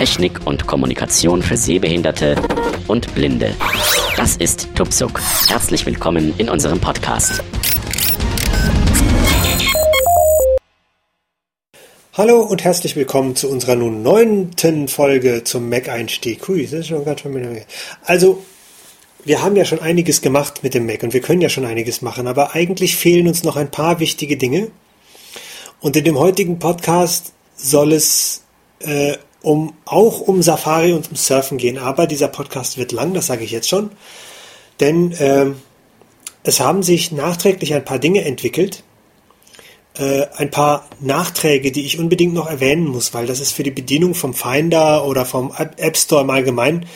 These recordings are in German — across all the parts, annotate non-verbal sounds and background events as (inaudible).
Technik und Kommunikation für Sehbehinderte und Blinde. Das ist Tupsuk. Herzlich willkommen in unserem Podcast. Hallo und herzlich willkommen zu unserer nun neunten Folge zum Mac-Einstieg. Hui, das ist schon ganz schön. Also, wir haben ja schon einiges gemacht mit dem Mac und wir können ja schon einiges machen, aber eigentlich fehlen uns noch ein paar wichtige Dinge. Und in dem heutigen Podcast soll es äh, um, auch um Safari und um Surfen gehen. Aber dieser Podcast wird lang, das sage ich jetzt schon. Denn äh, es haben sich nachträglich ein paar Dinge entwickelt. Äh, ein paar Nachträge, die ich unbedingt noch erwähnen muss, weil das ist für die Bedienung vom Finder oder vom App Store im Allgemeinen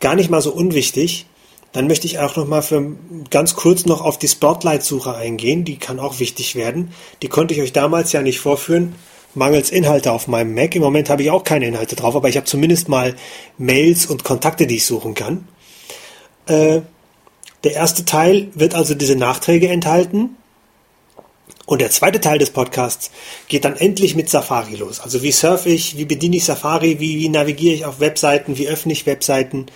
gar nicht mal so unwichtig. Dann möchte ich auch noch mal für ganz kurz noch auf die Spotlight-Suche eingehen. Die kann auch wichtig werden. Die konnte ich euch damals ja nicht vorführen, mangels Inhalte auf meinem Mac. Im Moment habe ich auch keine Inhalte drauf, aber ich habe zumindest mal Mails und Kontakte, die ich suchen kann. Äh, der erste Teil wird also diese Nachträge enthalten. Und der zweite Teil des Podcasts geht dann endlich mit Safari los. Also wie surfe ich, wie bediene ich Safari, wie, wie navigiere ich auf Webseiten, wie öffne ich Webseiten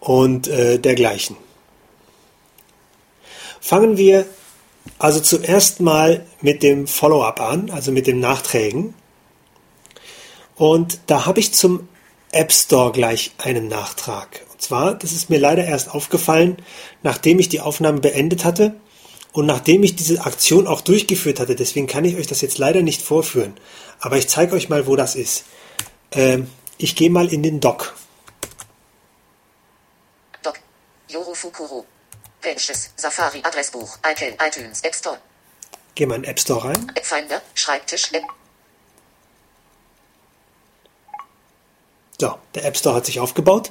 und äh, dergleichen. Fangen wir also zuerst mal mit dem Follow-up an, also mit den Nachträgen. Und da habe ich zum App Store gleich einen Nachtrag. Und zwar, das ist mir leider erst aufgefallen, nachdem ich die Aufnahme beendet hatte und nachdem ich diese Aktion auch durchgeführt hatte. Deswegen kann ich euch das jetzt leider nicht vorführen. Aber ich zeige euch mal, wo das ist. Ähm, ich gehe mal in den Doc. Doc. Yoru Fukuro. Pages, Safari, Adressbuch, iTunes, App Store. Geh mal in den App Store rein. App Finder, Schreibtisch, App. So, der App Store hat sich aufgebaut.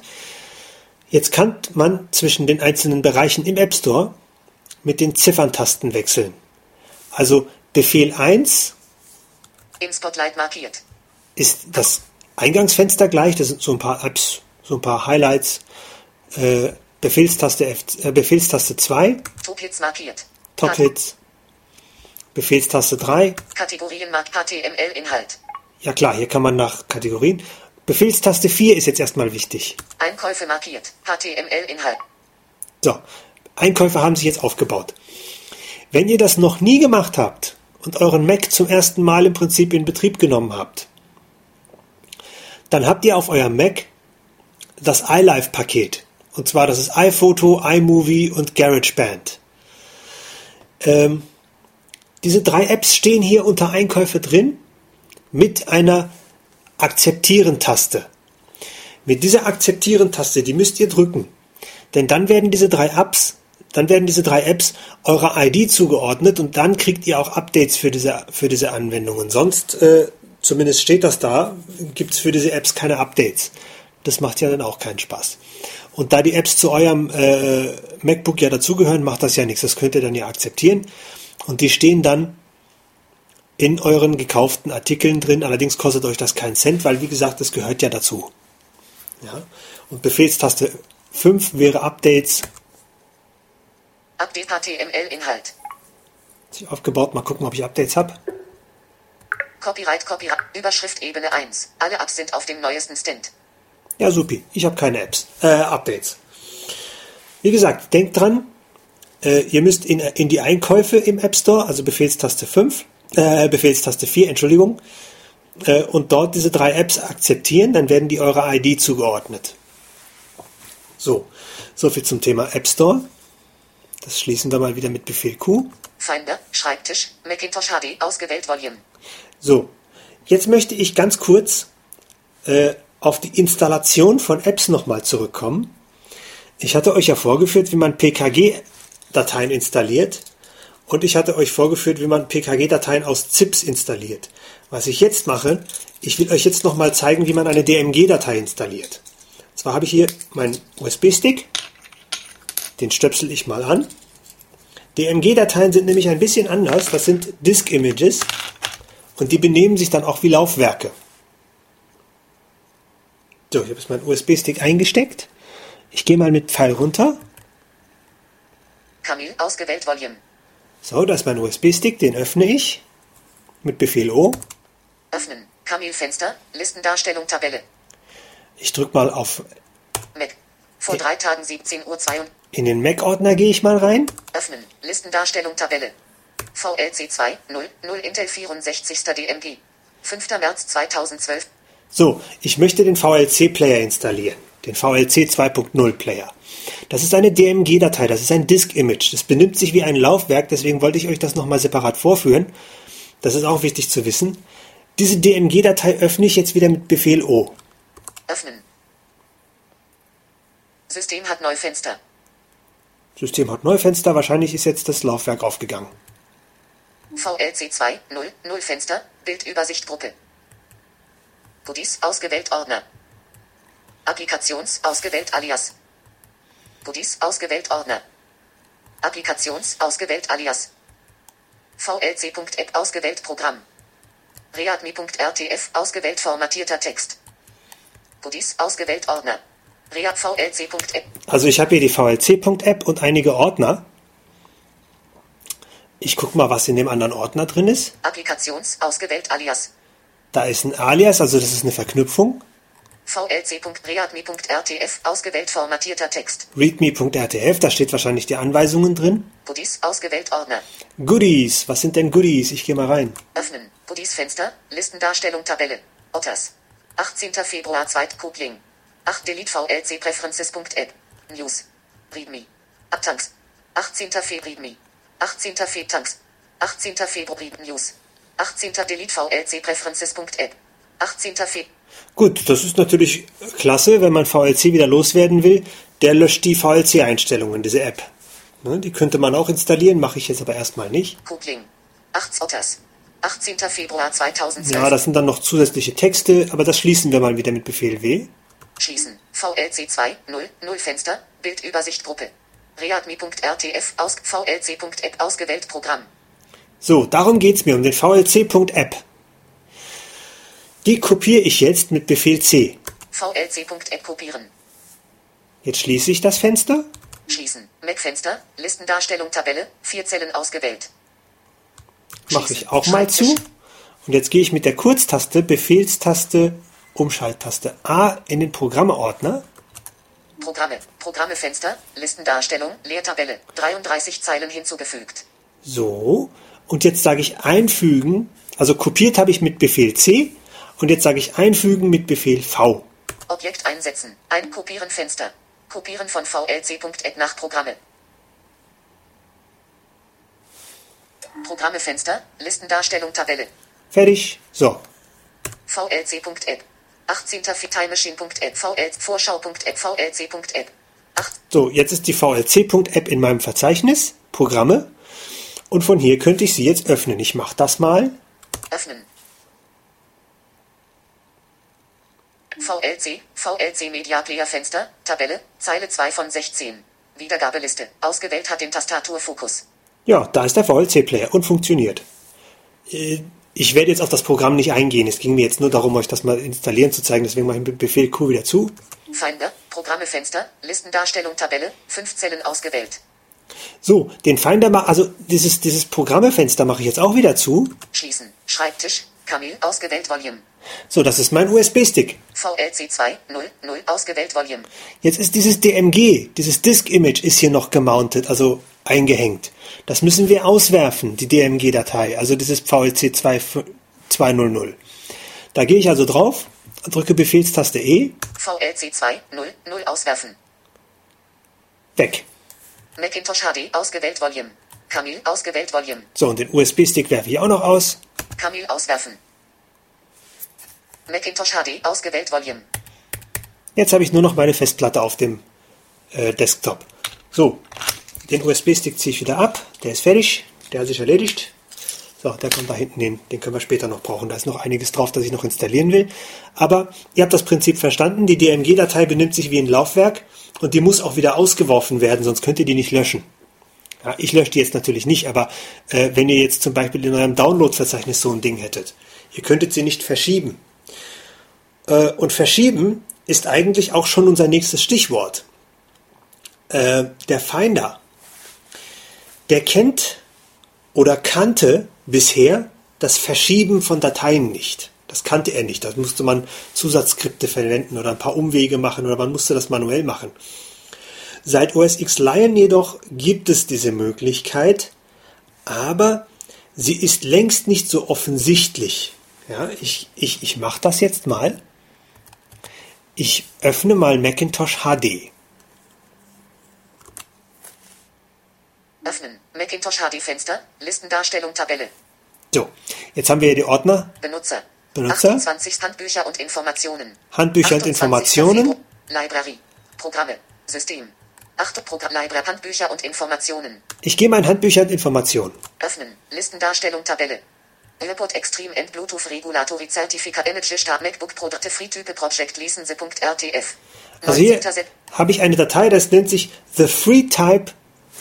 Jetzt kann man zwischen den einzelnen Bereichen im App Store mit den Zifferntasten wechseln. Also Befehl 1 im Spotlight markiert. Ist das Eingangsfenster gleich, das sind so ein paar Apps, so ein paar Highlights. Äh, Befehlstaste, F, äh, Befehlstaste 2. Toplitz markiert. Toplitz. Befehlstaste 3. Kategorien mark HTML-Inhalt. Ja klar, hier kann man nach Kategorien. Befehlstaste 4 ist jetzt erstmal wichtig. Einkäufe markiert. HTML-Inhalt. So, Einkäufe haben sich jetzt aufgebaut. Wenn ihr das noch nie gemacht habt und euren Mac zum ersten Mal im Prinzip in Betrieb genommen habt, dann habt ihr auf eurem Mac das iLife-Paket. Und zwar, das ist iPhoto, iMovie und GarageBand. Ähm, diese drei Apps stehen hier unter Einkäufe drin mit einer Akzeptieren-Taste. Mit dieser Akzeptieren-Taste, die müsst ihr drücken. Denn dann werden diese drei Apps, dann werden diese drei Apps eurer ID zugeordnet und dann kriegt ihr auch Updates für diese, für diese Anwendungen. Sonst, äh, zumindest steht das da, gibt es für diese Apps keine Updates. Das macht ja dann auch keinen Spaß. Und da die Apps zu eurem äh, MacBook ja dazugehören, macht das ja nichts. Das könnt ihr dann ja akzeptieren. Und die stehen dann in euren gekauften Artikeln drin. Allerdings kostet euch das keinen Cent, weil wie gesagt, das gehört ja dazu. Ja? Und Befehlstaste 5 wäre Updates. Update HTML-Inhalt. Sich aufgebaut, mal gucken, ob ich Updates habe. Copyright, Copyright, Überschrift Ebene 1. Alle Apps sind auf dem neuesten Stand. Ja, supi. Ich habe keine Apps, äh, Updates. Wie gesagt, denkt dran, äh, ihr müsst in, in die Einkäufe im App Store, also Befehlstaste 5, äh, Befehlstaste 4, Entschuldigung, äh, und dort diese drei Apps akzeptieren, dann werden die eurer ID zugeordnet. So, so viel zum Thema App Store. Das schließen wir mal wieder mit Befehl Q. Finder, Schreibtisch, Macintosh HD, ausgewählt Volume. So, jetzt möchte ich ganz kurz äh, auf die Installation von Apps nochmal zurückkommen. Ich hatte euch ja vorgeführt, wie man PKG-Dateien installiert und ich hatte euch vorgeführt, wie man PKG-Dateien aus ZIPs installiert. Was ich jetzt mache, ich will euch jetzt nochmal zeigen, wie man eine DMG-Datei installiert. Und zwar habe ich hier meinen USB-Stick, den stöpsel ich mal an. DMG-Dateien sind nämlich ein bisschen anders, das sind Disk-Images und die benehmen sich dann auch wie Laufwerke. So, ich habe jetzt meinen USB-Stick eingesteckt. Ich gehe mal mit Pfeil runter. Kamil, ausgewählt Volume. So, das ist mein USB-Stick, den öffne ich. Mit Befehl O. Öffnen. Kamil Fenster, Listendarstellung Tabelle. Ich drücke mal auf, Mac. Vor drei Tagen 17 Uhr 2 und in den Mac-Ordner gehe ich mal rein. öffnen. Listendarstellung Tabelle. VLC 2 0 0 Intel 64. DMG. 5. März 2012. So, ich möchte den VLC-Player installieren. Den VLC 2.0 Player. Das ist eine DMG-Datei, das ist ein Disk-Image. Das benimmt sich wie ein Laufwerk, deswegen wollte ich euch das nochmal separat vorführen. Das ist auch wichtig zu wissen. Diese DMG-Datei öffne ich jetzt wieder mit Befehl O. Öffnen. System hat Neufenster. System hat Neufenster, wahrscheinlich ist jetzt das Laufwerk aufgegangen. VLC 2 0 0 Fenster. Bildübersicht Gruppe. Goodies ausgewählt Ordner. Applikations ausgewählt Alias. Goodies ausgewählt Ordner. Applikations ausgewählt Alias. VLC.app ausgewählt Programm. Readme.rtf ausgewählt formatierter Text. Goodies ausgewählt Ordner. Read VLC.app Also ich habe hier die VLC.app und einige Ordner. Ich gucke mal, was in dem anderen Ordner drin ist. Applikations ausgewählt Alias. Da ist ein Alias, also das ist eine Verknüpfung. VLC.readme.rtf ausgewählt formatierter Text. readme.rtf, da steht wahrscheinlich die Anweisungen drin. Goodies ausgewählt Ordner. Goodies, was sind denn Goodies? Ich gehe mal rein. Öffnen. Goodies Fenster. Listendarstellung Tabelle. Otters. 18. Februar 2. Kobling. 8 Delete VLC Preferences.app. News. Readme. Abtanks. 18. Februar. 18. Febtanks. 18. Februar News. 18. Delete VLC Preferences.app. 18. Februar. Gut, das ist natürlich klasse, wenn man VLC wieder loswerden will. Der löscht die VLC-Einstellungen, diese App. Ne, die könnte man auch installieren, mache ich jetzt aber erstmal nicht. Kobling. 8 Otters. 18. Februar 2012. Ja, das sind dann noch zusätzliche Texte, aber das schließen wir mal wieder mit Befehl W. Schließen. VLC 2 0 0 Fenster. Bildübersicht Gruppe. Readme.rtf aus VLC.app ausgewählt Programm. So, darum geht's mir, um den VLC.app. Die kopiere ich jetzt mit Befehl C. VLC.app kopieren. Jetzt schließe ich das Fenster. Schließen. Mac-Fenster. Listendarstellung Tabelle. Vier Zellen ausgewählt. Mache ich auch mal zu. Und jetzt gehe ich mit der Kurztaste, Befehlstaste, Umschalttaste A in den Programmeordner. Programme. Programme Fenster. Listendarstellung. Leertabelle. 33 Zeilen hinzugefügt. So. Und jetzt sage ich einfügen. Also kopiert habe ich mit Befehl C. Und jetzt sage ich einfügen mit Befehl V. Objekt einsetzen. Ein Kopieren Fenster. Kopieren von VLC.app nach Programme. Programme Fenster. Listendarstellung Tabelle. Fertig. So. VLC.app. 18. Fittimemachine.app. VL Vorschau.app. VLC.app. 8. So, jetzt ist die VLC.app in meinem Verzeichnis. Programme. Und von hier könnte ich sie jetzt öffnen. Ich mache das mal. Öffnen. VLC, VLC Media Player Fenster, Tabelle, Zeile 2 von 16. Wiedergabeliste. Ausgewählt hat den Tastaturfokus. Ja, da ist der VLC-Player und funktioniert. Äh, Ich werde jetzt auf das Programm nicht eingehen. Es ging mir jetzt nur darum, euch das mal installieren zu zeigen. Deswegen mache ich mit Befehl Q wieder zu. Finder, Programme Fenster, Listendarstellung Tabelle, 5 Zellen ausgewählt. So, den Finder also dieses, dieses Programmefenster mache ich jetzt auch wieder zu. Schließen. Schreibtisch, Camille, ausgewählt Volume. So, das ist mein USB-Stick. VLC 2, 0, 0, ausgewählt Volume. Jetzt ist dieses DMG, dieses Disk-Image ist hier noch gemountet, also eingehängt. Das müssen wir auswerfen, die DMG-Datei, also dieses VLC 2 200. Da gehe ich also drauf, drücke Befehlstaste E, VLC 2, 0, 0, auswerfen. weg. Macintosh HD, ausgewählt Volume. Camille, ausgewählt Volume. So, und den USB-Stick werfe ich auch noch aus. Camille, auswerfen. Macintosh HD, ausgewählt Volume. Jetzt habe ich nur noch meine Festplatte auf dem äh, Desktop. So, den USB-Stick ziehe ich wieder ab. Der ist fertig. Der hat sich erledigt. So, der kommt da hinten hin. Den können wir später noch brauchen. Da ist noch einiges drauf, das ich noch installieren will. Aber ihr habt das Prinzip verstanden. Die DMG-Datei benimmt sich wie ein Laufwerk und die muss auch wieder ausgeworfen werden, sonst könnt ihr die nicht löschen. Ja, ich lösche die jetzt natürlich nicht, aber äh, wenn ihr jetzt zum Beispiel in eurem Download-Verzeichnis so ein Ding hättet, ihr könntet sie nicht verschieben. Äh, und verschieben ist eigentlich auch schon unser nächstes Stichwort. Äh, der Finder, der kennt oder kannte bisher das Verschieben von Dateien nicht. Das kannte er nicht. Da musste man Zusatzskripte verwenden oder ein paar Umwege machen oder man musste das manuell machen. Seit OS X Lion jedoch gibt es diese Möglichkeit, aber sie ist längst nicht so offensichtlich. Ja, ich ich, ich mache das jetzt mal. Ich öffne mal Macintosh HD. Öffnen. Macintosh HD Fenster. Listendarstellung Tabelle. So, jetzt haben wir hier die Ordner. Benutzer. Benutzer. 28 Handbücher und Informationen. Handbücher und 28. Informationen. Library. Programme. System. 8. Programm Library Handbücher und Informationen. Ich gehe mein Handbücher und Informationen. Öffnen. Listendarstellung Tabelle. Airport Extreme and Bluetooth Regulatory Certificate Energy Start MacBook Produkte Free-Type Project License.rtf. Also hier 19. Sep- habe ich eine Datei, das nennt sich The Free Type.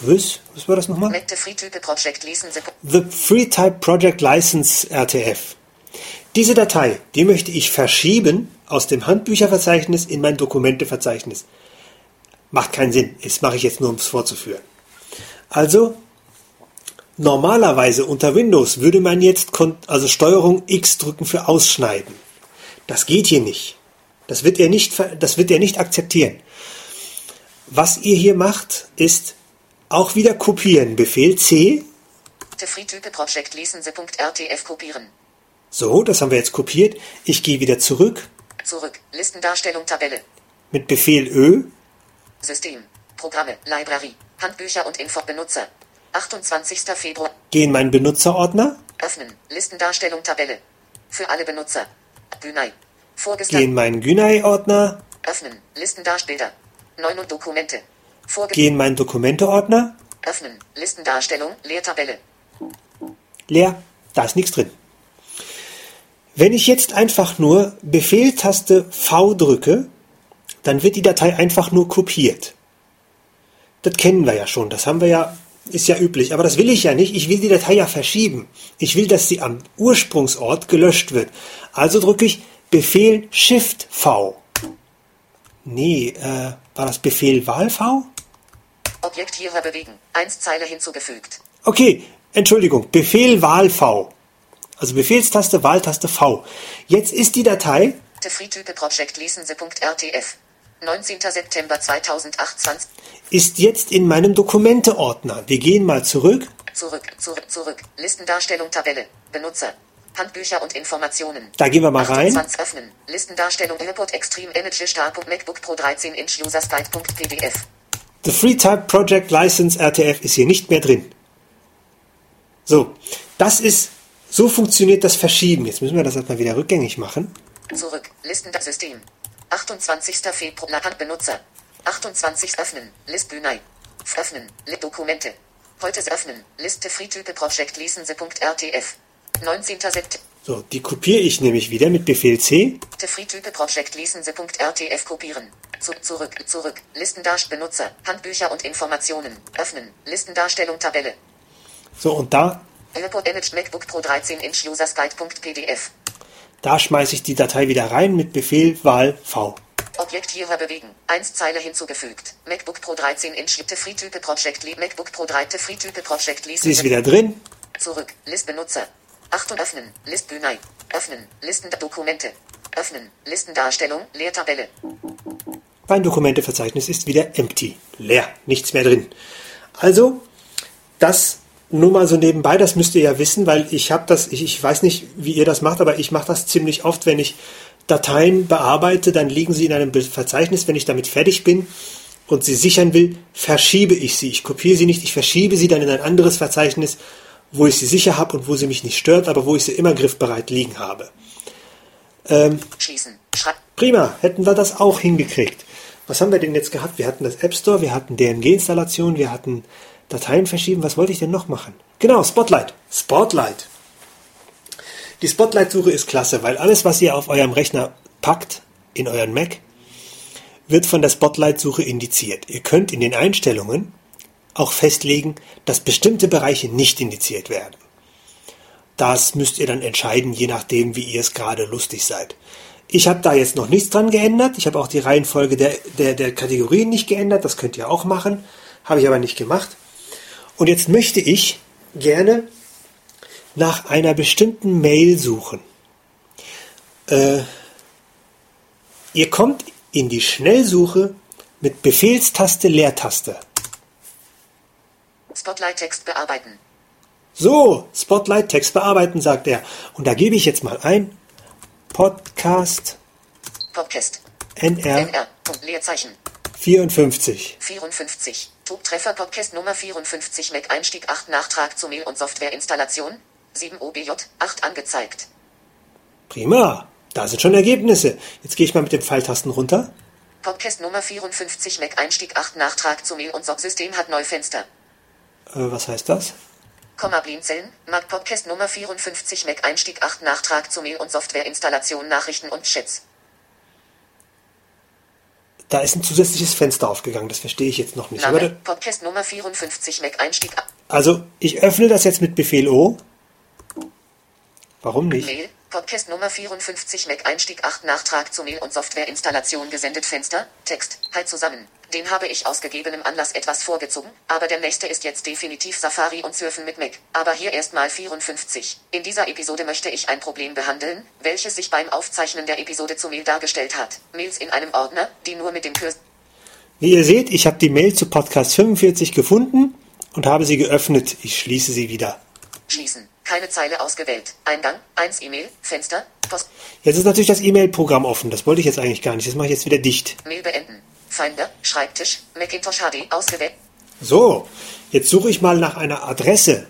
Was? Was war das nochmal? The Free Type Project License RTF. Diese Datei, die möchte ich verschieben aus dem Handbücherverzeichnis in mein Dokumenteverzeichnis. Macht keinen Sinn. Das mache ich jetzt nur, um es vorzuführen. Also, normalerweise unter Windows würde man jetzt also Steuerung X drücken für Ausschneiden. Das geht hier nicht. Das wird er nicht, das wird er nicht akzeptieren. Was ihr hier macht, ist auch wieder kopieren. Befehl C. The Free-Type Project License.rtf kopieren. So, das haben wir jetzt kopiert. Ich gehe wieder zurück Zurück. Listendarstellung Tabelle. mit Befehl Ö. System. Programme. Library. Handbücher und Info Benutzer. 28. Februar. Gehe in meinen Benutzerordner. Öffnen. Listendarstellung Tabelle. Für alle Benutzer. Günei. Gehe in Vorgeschlagen. meinen Günei-Ordner. Öffnen. Listendarstellung. 9 und Dokumente. Vorge Gehe in meinen Dokumente-Ordner. Öffnen. Listendarstellung. Leertabelle. Leer. Da ist nichts drin. Wenn ich jetzt einfach nur Befehltaste V drücke, dann wird die Datei einfach nur kopiert. Das kennen wir ja schon, das haben wir ja, ist ja üblich, aber das will ich ja nicht, ich will die Datei ja verschieben. Ich will, dass sie am Ursprungsort gelöscht wird. Also drücke ich Befehl Shift V. Nee, äh, war das Befehl Wahl V? Objekt hierher bewegen. 1 Zeile hinzugefügt. Okay, Entschuldigung, Befehl Wahl V. Also Befehlstaste, Wahltaste V. Jetzt ist die Datei The Free-Type Project License.rtf. 19. September 2028. ist jetzt in meinem Dokumente-Ordner. Wir gehen mal zurück. Zurück, zurück, zurück. Listendarstellung Tabelle. Benutzer. Handbücher und Informationen. Da gehen wir mal rein. 28 öffnen. Listendarstellung Airport Extreme Energy Star. MacBook Pro 13 Inch Users Guide.pdf. The Free Type Project License RTF ist hier nicht mehr drin. So, das ist, so funktioniert das Verschieben. Jetzt müssen wir das erstmal wieder rückgängig machen. Zurück. Listensystem. 28. Februar. Hand Benutzer. 28 öffnen. List Günei. Öffnen. Lit Dokumente. Heute öffnen. Liste Free-Type Project License.rtf. 19. September. So, die kopiere ich nämlich wieder mit Befehl C. Free-Type Project License.rtf kopieren. Zu, zurück, zurück. Listendarst Benutzer. Handbücher und Informationen. Öffnen. Listendarstellung Tabelle. So, und da, Airport Image MacBook Pro 13 Inch Users Guide.pdf. da schmeiße ich die Datei wieder rein mit Befehl Wahl V. Objekt hierher bewegen. 1 Zeile hinzugefügt. MacBook Pro 13 Inch The Free-Type Project MacBook Pro 13 Free-Type Project Sie ist wieder drin. Zurück. List Benutzer. Achtung öffnen. List Günei. Öffnen. Listen Dokumente. Öffnen. Listendarstellung. Leertabelle. Mein Dokumenteverzeichnis ist wieder empty. Leer. Nichts mehr drin. Also, das nur mal so nebenbei, das müsst ihr ja wissen, weil ich habe das, ich, ich weiß nicht, wie ihr das macht, aber ich mache das ziemlich oft, wenn ich Dateien bearbeite, dann liegen sie in einem Verzeichnis, wenn ich damit fertig bin und sie sichern will, verschiebe ich sie. Ich kopiere sie nicht, ich verschiebe sie dann in ein anderes Verzeichnis, wo ich sie sicher habe und wo sie mich nicht stört, aber wo ich sie immer griffbereit liegen habe. Schließen. Schreib. Prima, hätten wir das auch hingekriegt. Was haben wir denn jetzt gehabt? Wir hatten das App Store, wir hatten DMG-Installation, wir hatten Dateien verschieben. Was wollte ich denn noch machen? Genau, Spotlight. Spotlight. Die Spotlight-Suche ist klasse, weil alles, was ihr auf eurem Rechner packt, in euren Mac, wird von der Spotlight-Suche indiziert. Ihr könnt in den Einstellungen auch festlegen, dass bestimmte Bereiche nicht indiziert werden. Das müsst ihr dann entscheiden, je nachdem, wie ihr es gerade lustig seid. Ich habe da jetzt noch nichts dran geändert. Ich habe auch die Reihenfolge der, der, der Kategorien nicht geändert. Das könnt ihr auch machen. Habe ich aber nicht gemacht. Und jetzt möchte ich gerne nach einer bestimmten Mail suchen. Äh, ihr kommt in die Schnellsuche mit Befehlstaste Leertaste. Spotlight-Text bearbeiten. So, Spotlight Text bearbeiten, sagt er. Und da gebe ich jetzt mal ein Podcast Podcast. NR NR. Leerzeichen. 54. 54. Tubtreffer Podcast Nummer 54 Mac Einstieg 8 Nachtrag zu Mail und Softwareinstallation. 7 OBJ 8 angezeigt. Prima. Da sind schon Ergebnisse. Jetzt gehe ich mal mit den Pfeiltasten runter. Podcast Nummer 54 Mac Einstieg 8 Nachtrag zu Mail und Soft-System hat Neufenster. Äh, was heißt das? Komma Blinzeln, Mac Podcast Nummer 54 Mac Einstieg 8 Nachtrag zu Mail und Softwareinstallation Nachrichten und Chats. Da ist ein zusätzliches Fenster aufgegangen. Das verstehe ich jetzt noch nicht. Name, Podcast Nummer 54 Mac Einstieg also, ich öffne das jetzt mit Befehl O. Warum nicht? Mail, Podcast Nummer 54 Mac Einstieg 8 Nachtrag zu Mail und Softwareinstallation gesendet Fenster, Text, halt zusammen. Den habe ich aus gegebenem Anlass etwas vorgezogen, aber der nächste ist jetzt definitiv Safari und Surfen mit Mac. Aber hier erstmal 54. In dieser Episode möchte ich ein Problem behandeln, welches sich beim Aufzeichnen der Episode zu Mail dargestellt hat. Mails in einem Ordner, die nur mit dem Kurs Wie ihr seht, ich habe die Mail zu Podcast 45 gefunden und habe sie geöffnet. Ich schließe sie wieder. schließen. Keine Zeile ausgewählt. Eingang, 1 E-Mail, Fenster, Post, Jetzt ist natürlich das E-Mail-Programm offen. Das wollte ich jetzt eigentlich gar nicht. Das mache ich jetzt wieder dicht. Mail beenden. Finder, Schreibtisch, Macintosh HD ausgewählt. So, jetzt suche ich mal nach einer Adresse.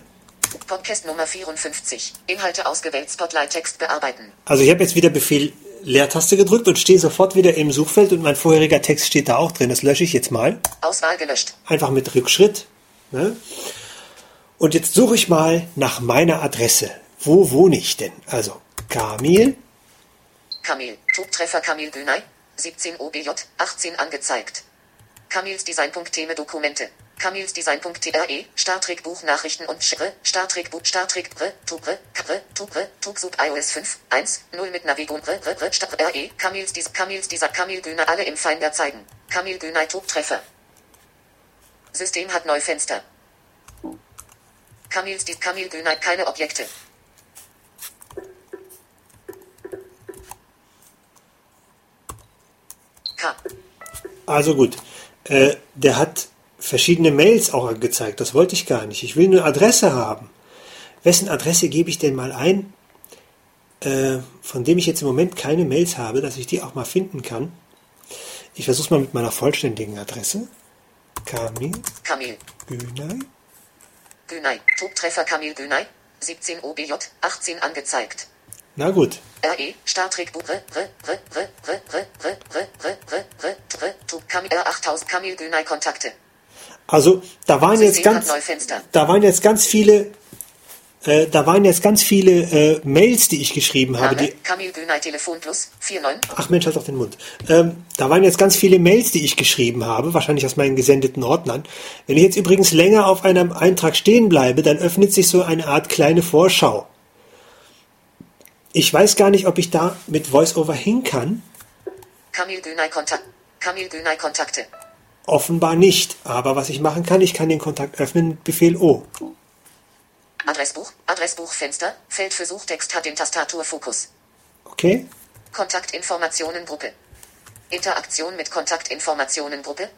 Podcast Nummer 54. Inhalte ausgewählt. Spotlight Text bearbeiten. Also ich habe jetzt wieder Befehl Leertaste gedrückt und stehe sofort wieder im Suchfeld und mein vorheriger Text steht da auch drin. Das lösche ich jetzt mal. Auswahl gelöscht. Einfach mit Rückschritt. Ne? Und jetzt suche ich mal nach meiner Adresse. Wo wohne ich denn? Also Kamil, Kamil. Tubtreffer Kamil Günay. 17 OBJ, 18 angezeigt. Camils Designpunkt Dokumente. Camils Design.tre, Star Trek Buch Nachrichten und Schre, Star Trek Buch, Star Trek Bre, Tubre, Kre, Tubre, Tugsub iOS 5, 1, 0 mit Navigum Bre, Bre, Bre, Star RE, Camils Dis, Camils dieser Kamil Güner alle im Finder zeigen. Kamil Güner Tub Treffer. System hat Neufenster. Camils Dis, Camil Güner keine Objekte. Also gut, äh, der hat verschiedene Mails auch angezeigt. Das wollte ich gar nicht. Ich will eine Adresse haben. Wessen Adresse gebe ich denn mal ein, äh, von dem ich jetzt im Moment keine Mails habe, dass ich die auch mal finden kann? Ich versuche es mal mit meiner vollständigen Adresse. Kamil Kamil. Günay. Günay. Tubtreffer Kamil Günay. 17 OBJ. 18 angezeigt. Na gut, RE. Startrig Buch. Re. Re. Re. Re. Re. Re. Re. Re. Re. Re. Re. Re. Tub Kamil. R8000 Kamil Günay Kontakte. also da waren jetzt ganz, da waren jetzt ganz viele, äh, da waren jetzt ganz viele äh, Mails, die ich geschrieben habe, die Kamil Günay Telefon plus. 49. Ach Mensch, halt auf den Mund. Ähm, da waren jetzt ganz viele Mails, die ich geschrieben habe, wahrscheinlich aus meinen gesendeten Ordnern. Wenn ich jetzt übrigens länger auf einem Eintrag stehen bleibe, dann öffnet sich so eine Art kleine Vorschau. Ich weiß gar nicht, ob ich da mit VoiceOver hin kann. Kamil Günay Kontakt. Kamil Günay Kontakte. Offenbar nicht. Aber was ich machen kann, ich kann den Kontakt öffnen mit Befehl O. Adressbuch. Adressbuchfenster. Feld für Suchtext hat den Tastaturfokus. Okay? Kontaktinformationengruppe. Interaktion mit Kontaktinformationengruppe.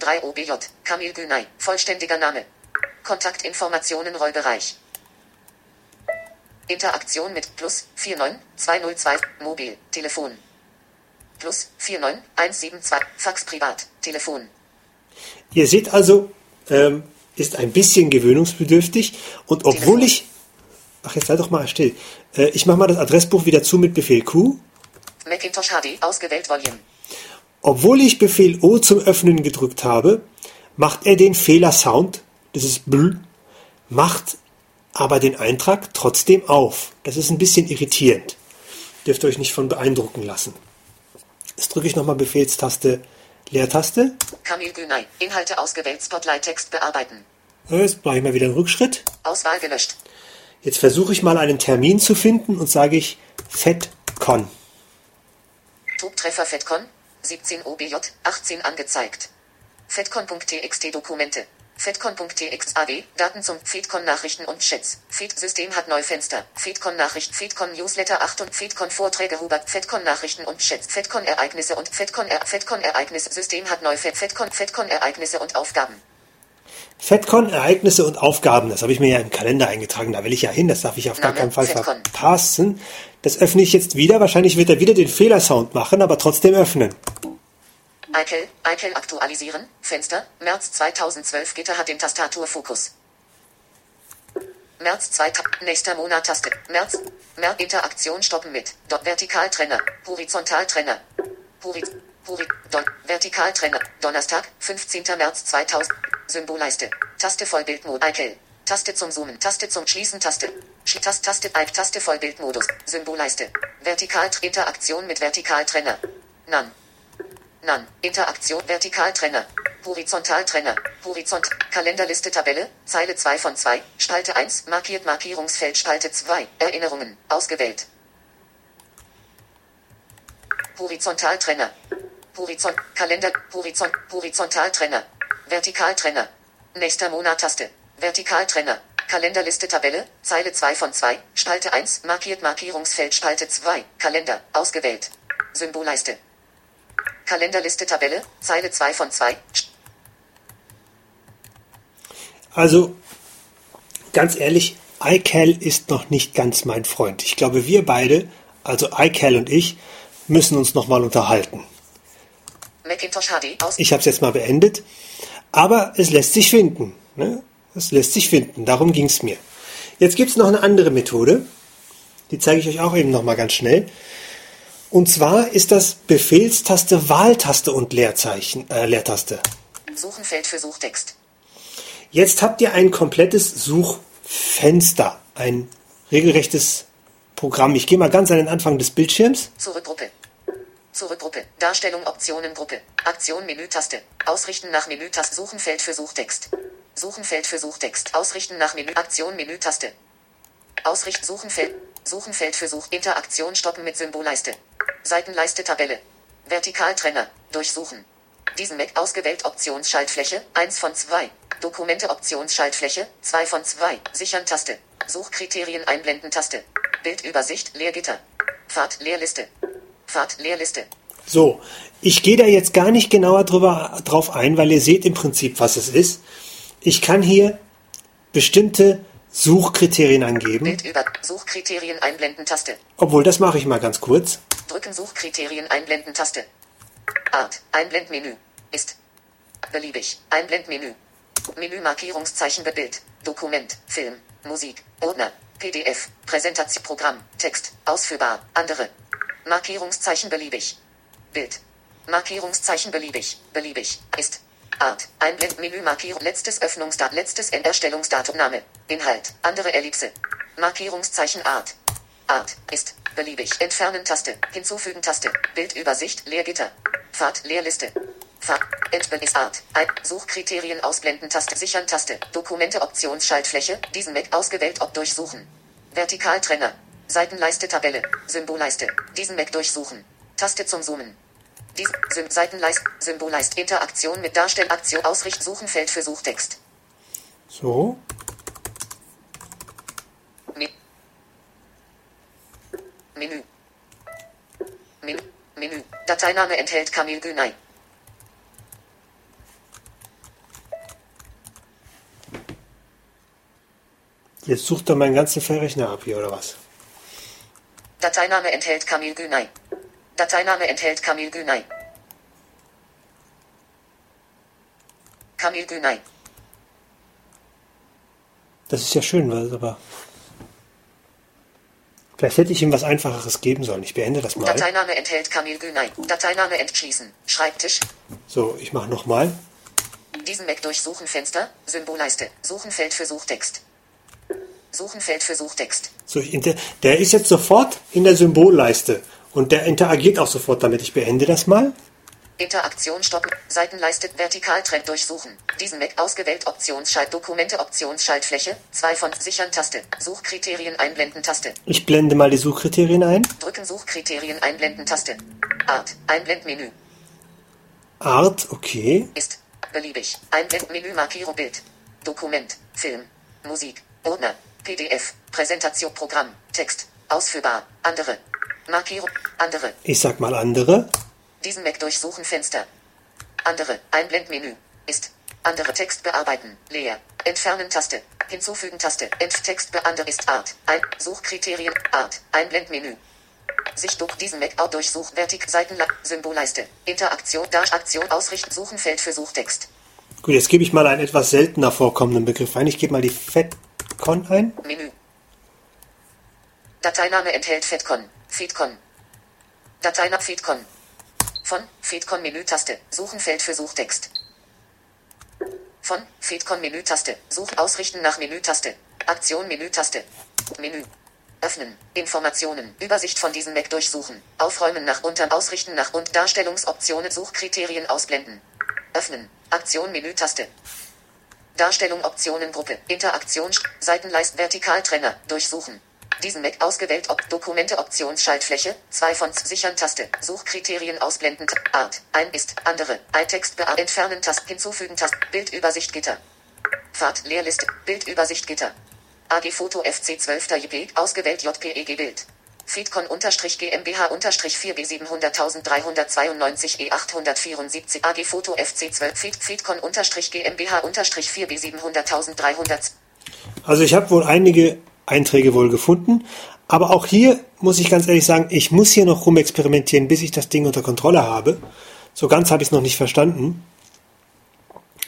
3 OBJ. Kamil Günay. Vollständiger Name. Kontaktinformationen Rollbereich. Interaktion mit plus 49202 Mobil. Telefon. Plus 49172 Fax Privat. Telefon. Ihr seht also, ähm, ist ein bisschen gewöhnungsbedürftig. Und obwohl Telefon. ich... Ach, jetzt sei doch mal still. Äh, ich mache mal das Adressbuch wieder zu mit Befehl Q. Macintosh HD. Ausgewählt Volume. Obwohl ich Befehl O zum Öffnen gedrückt habe, macht er den Fehlersound, das ist Bl, macht aber den Eintrag trotzdem auf. Das ist ein bisschen irritierend. Dürft ihr euch nicht von beeindrucken lassen. Jetzt drücke ich nochmal Befehlstaste Leertaste. Kamil Günay. Inhalte ausgewählt. Spotlight Text bearbeiten. Jetzt mache ich mal wieder einen Rückschritt. Auswahl gelöscht. Jetzt versuche ich mal einen Termin zu finden und sage ich FedCon. Tubtreffer FedCon. 17 OBJ. 18 angezeigt. FedCon.txt Dokumente. Fedcon.txaw, Daten zum Fedcon Nachrichten und Chats. Fed System hat Neufenster. Fedcon Nachricht, Fedcon Newsletter 8 und Fedcon Vorträge Hubert, Fedcon Nachrichten und Chats. Fedcon Ereignisse und Fedcon er Fedcon Ereignisse System hat Neufenster. Fedcon Fedcon Ereignisse und Aufgaben. FedCon, Ereignisse und Aufgaben. Das habe ich mir ja im Kalender eingetragen. Da will ich ja hin. Das darf ich auf gar Name, keinen Fall FedCon. verpassen. Das öffne ich jetzt wieder. Wahrscheinlich wird er wieder den Fehlersound machen, aber trotzdem öffnen. iCal, iCal aktualisieren, Fenster, März 2012 Gitter hat den Tastaturfokus. März 2, nächster Monat Taste, März, März, Interaktion stoppen mit, dort Vertikaltrenner, Horizontaltrenner, Horiz, Hori, Don, Vertikaltrenner, Donnerstag, 15. März 2000, Symbolleiste, Taste Vollbildmodus, iCal, Taste zum Zoomen, Taste zum Schließen, Taste, Taste, Taste, Ike, Taste Vollbildmodus, Symbolleiste, Vertikal, Interaktion mit Vertikaltrenner, None. None. Interaktion. Vertikaltrenner. Horizontaltrenner. Horizont. Kalenderliste Tabelle. Zeile 2 von 2. Spalte 1. Markiert Markierungsfeld. Spalte 2. Erinnerungen. Ausgewählt. Horizontaltrenner. Horizont. Kalender. Horizont. Horizontaltrenner. Vertikaltrenner. Nächster Monat Taste. Vertikaltrenner. Kalenderliste Tabelle. Zeile 2 von 2. Spalte 1. Markiert Markierungsfeld. Spalte 2. Kalender. Ausgewählt. Symbolleiste. Kalenderliste Tabelle, Zeile 2 von 2. Also, ganz ehrlich, iCal ist noch nicht ganz mein Freund. Ich glaube, wir beide, also iCal und ich, müssen uns nochmal unterhalten. Macintosh HD aus. Ich habe es jetzt mal beendet, aber es lässt sich finden. Ne? Es lässt sich finden, darum ging es mir. Jetzt gibt es noch eine andere Methode, die zeige ich euch auch eben nochmal ganz schnell. Und zwar ist das Befehlstaste, Wahltaste und Leerzeichen, äh, Leertaste. Suchenfeld für Suchtext. Jetzt habt ihr ein komplettes Suchfenster, ein regelrechtes Programm. Ich gehe mal ganz an den Anfang des Bildschirms. Zurückgruppe. Zurückgruppe. Darstellung Optionengruppe. Aktion Menütaste. Ausrichten nach Menütaste. Suchenfeld für Suchtext. Suchenfeld für Suchtext. Ausrichten nach Menü. Aktion Menütaste. Ausrichten Suchenfeld. Suchenfeld für Such. Interaktion stoppen mit Symbolleiste. Seitenleiste Tabelle. Vertikaltrenner. Durchsuchen. Diesen Mac ausgewählt Optionsschaltfläche 1 von 2. Dokumente Optionsschaltfläche 2 von 2. Sichern Taste. Suchkriterien einblenden Taste. Bildübersicht Leergitter. Pfad Leerliste. Pfad Leerliste. So, ich gehe da jetzt gar nicht genauer drüber, drauf ein, weil ihr seht im Prinzip, was es ist. Ich kann hier bestimmte Suchkriterien angeben, Bildüber Suchkriterien einblenden Taste. obwohl das mache ich mal ganz kurz. Drücken Suchkriterien einblenden Taste. Art Einblendmenü ist beliebig. Einblendmenü. Menü Markierungszeichen Bild. Dokument, Film, Musik, Ordner, PDF, Präsentation, Programm, Text, ausführbar, andere. Markierungszeichen beliebig. Bild. Markierungszeichen beliebig, beliebig, ist. Art, Einblendmenü Markierung, letztes Öffnungsdatum, letztes Erstellungsdatum, Name, Inhalt, andere Ellipse. Markierungszeichen Art. Art, ist, beliebig, entfernen Taste, hinzufügen Taste, Bildübersicht, Leergitter. Pfad, Leerliste. Pfad, ein, Suchkriterien ausblenden Taste, sichern Taste, Dokumente Optionsschaltfläche, diesen Mac ausgewählt, ob durchsuchen. Vertikaltrenner. Seitenleiste Tabelle, Symbolleiste, diesen Mac durchsuchen. Taste zum Zoomen. Dies, Sym Seitenleist, Symbolleist, Interaktion mit Darstellaktion, Ausricht, Suchenfeld für Suchtext. So, Menü. Menü. Menü. Dateiname enthält Kamil Günay. jetzt sucht er meinen ganzen Verrechner ab hier, oder was? Dateiname enthält Kamil Günay. Dateiname enthält Kamil Günay. Kamil Günay. Das ist ja schön, weil aber. Vielleicht hätte ich ihm was Einfacheres geben sollen. Ich beende das mal. Dateiname enthält Kamil Günay. Dateiname entschließen. Schreibtisch. So, ich mache nochmal. Diesen Mac durchsuchen Fenster. Symbolleiste. Suchenfeld für Suchtext. Suchenfeld für Suchtext. So, der ist jetzt sofort in der Symbolleiste und der interagiert auch sofort damit. Ich beende das mal. Interaktion stoppen. Seitenleiste Vertikaltrend durchsuchen. Diesen Mac ausgewählt Optionsschalt Dokumente Optionsschaltfläche 2 von sichern Taste. Suchkriterien einblenden Taste. Ich blende mal die Suchkriterien ein. Drücken Suchkriterien einblenden Taste. Art Einblendmenü Art, okay. ist Beliebig. Einblenden Menü Markierung Bild. Dokument. Film. Musik. Ordner. PDF. Präsentation Programm. Text. Ausführbar. Andere. Markierung. Andere. Ich sag mal andere. Diesen Mac durchsuchen Fenster. Andere. Einblendmenü. Ist. Andere Text bearbeiten. Leer. Entfernen Taste. Hinzufügen Taste. Enttext beander ist Art. Ein. Suchkriterien. Art. Einblendmenü. Sich durch diesen Mac auch durchsuch Vertik Seiten Symbolleiste. Interaktion Dash Aktion ausrichten Suchen Feld für Suchtext. Gut, jetzt gebe ich mal einen etwas seltener vorkommenden Begriff ein. Ich gebe mal die FedCon ein. Menü. Dateiname enthält FedCon. FeedCon. Dateiname FeedCon. Von FeedCon Menütaste. Suchen Feld für Suchtext. Von FeedCon Menütaste. Such ausrichten nach Menütaste. Aktion Menütaste. Menü. Öffnen. Informationen. Übersicht von diesem Mac durchsuchen. Aufräumen nach unten. Ausrichten nach und Darstellungsoptionen. Suchkriterien ausblenden. Öffnen. Aktion Menütaste. Darstellung Optionen Gruppe. Interaktion. Seitenleist Vertikaltrenner. Durchsuchen. Diesen Mac ausgewählt. Ob Dokumente Optionsschaltfläche. 2 von sichern Taste. Suchkriterien ausblenden. Art. Ein ist. Andere. Ein Text. Entfernen Taste. Hinzufügen Taste. Bildübersicht Gitter. Pfad. Leerliste. Bildübersicht Gitter. AG Foto FC 12. JPEG. Ausgewählt JPEG Bild. Feedcon GmbH 4B 700392 E 874 AG Foto FC 12 Feed, Feedcon GmbH 4B 700300 Also ich habe wohl einige Einträge wohl gefunden, aber auch hier muss ich ganz ehrlich sagen, ich muss hier noch rumexperimentieren, bis ich das Ding unter Kontrolle habe. So ganz habe ich es noch nicht verstanden.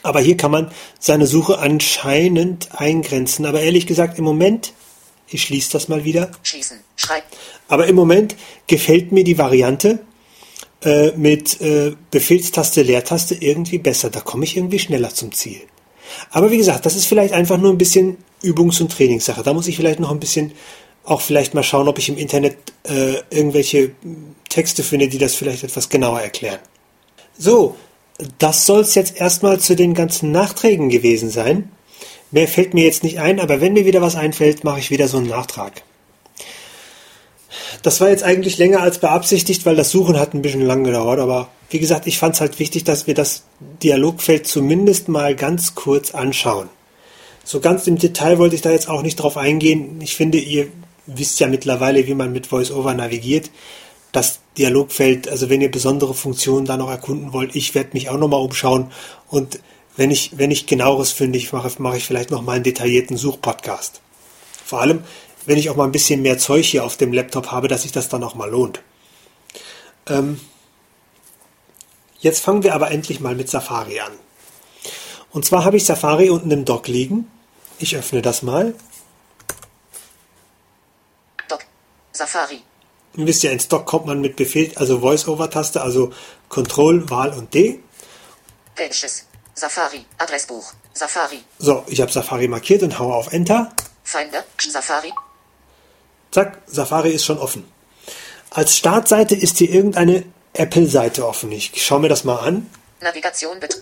Aber hier kann man seine Suche anscheinend eingrenzen. Aber ehrlich gesagt, im Moment, ich schließe das mal wieder. Schließen. Schreib. Aber im Moment gefällt mir die Variante äh, mit äh, Befehlstaste, Leertaste irgendwie besser. Da komme ich irgendwie schneller zum Ziel. Aber wie gesagt, das ist vielleicht einfach nur ein bisschen Übungs- und Trainingssache. Da muss ich vielleicht noch ein bisschen auch vielleicht mal schauen, ob ich im Internet äh, irgendwelche Texte finde, die das vielleicht etwas genauer erklären. So, das soll es jetzt erstmal zu den ganzen Nachträgen gewesen sein. Mehr fällt mir jetzt nicht ein, aber wenn mir wieder was einfällt, mache ich wieder so einen Nachtrag. Das war jetzt eigentlich länger als beabsichtigt, weil das Suchen hat ein bisschen lang gedauert, aber wie gesagt, ich fand es halt wichtig, dass wir das Dialogfeld zumindest mal ganz kurz anschauen. So ganz im Detail wollte ich da jetzt auch nicht drauf eingehen. Ich finde, ihr wisst ja mittlerweile, wie man mit VoiceOver navigiert. Das Dialogfeld, also wenn ihr besondere Funktionen da noch erkunden wollt, ich werde mich auch nochmal umschauen und wenn ich, wenn ich genaueres finde, ich mache, mache ich vielleicht nochmal einen detaillierten Suchpodcast. Vor allem, wenn ich auch mal ein bisschen mehr Zeug hier auf dem Laptop habe, dass sich das dann auch mal lohnt. Ähm, jetzt fangen wir aber endlich mal mit Safari an. Und zwar habe ich Safari unten im Dock liegen. Ich öffne das mal. Doc. Safari. Ihr wisst ja, ins Dock kommt man mit Befehl, also Voice-Over-Taste, also Control, Wahl und D. Pages. Safari. Adressbuch. Safari. So, ich habe Safari markiert und haue auf Enter. Finder. Safari. Zack, Safari ist schon offen. Als Startseite ist hier irgendeine Apple-Seite offen. Ich schaue mir das mal an. Navigation bet.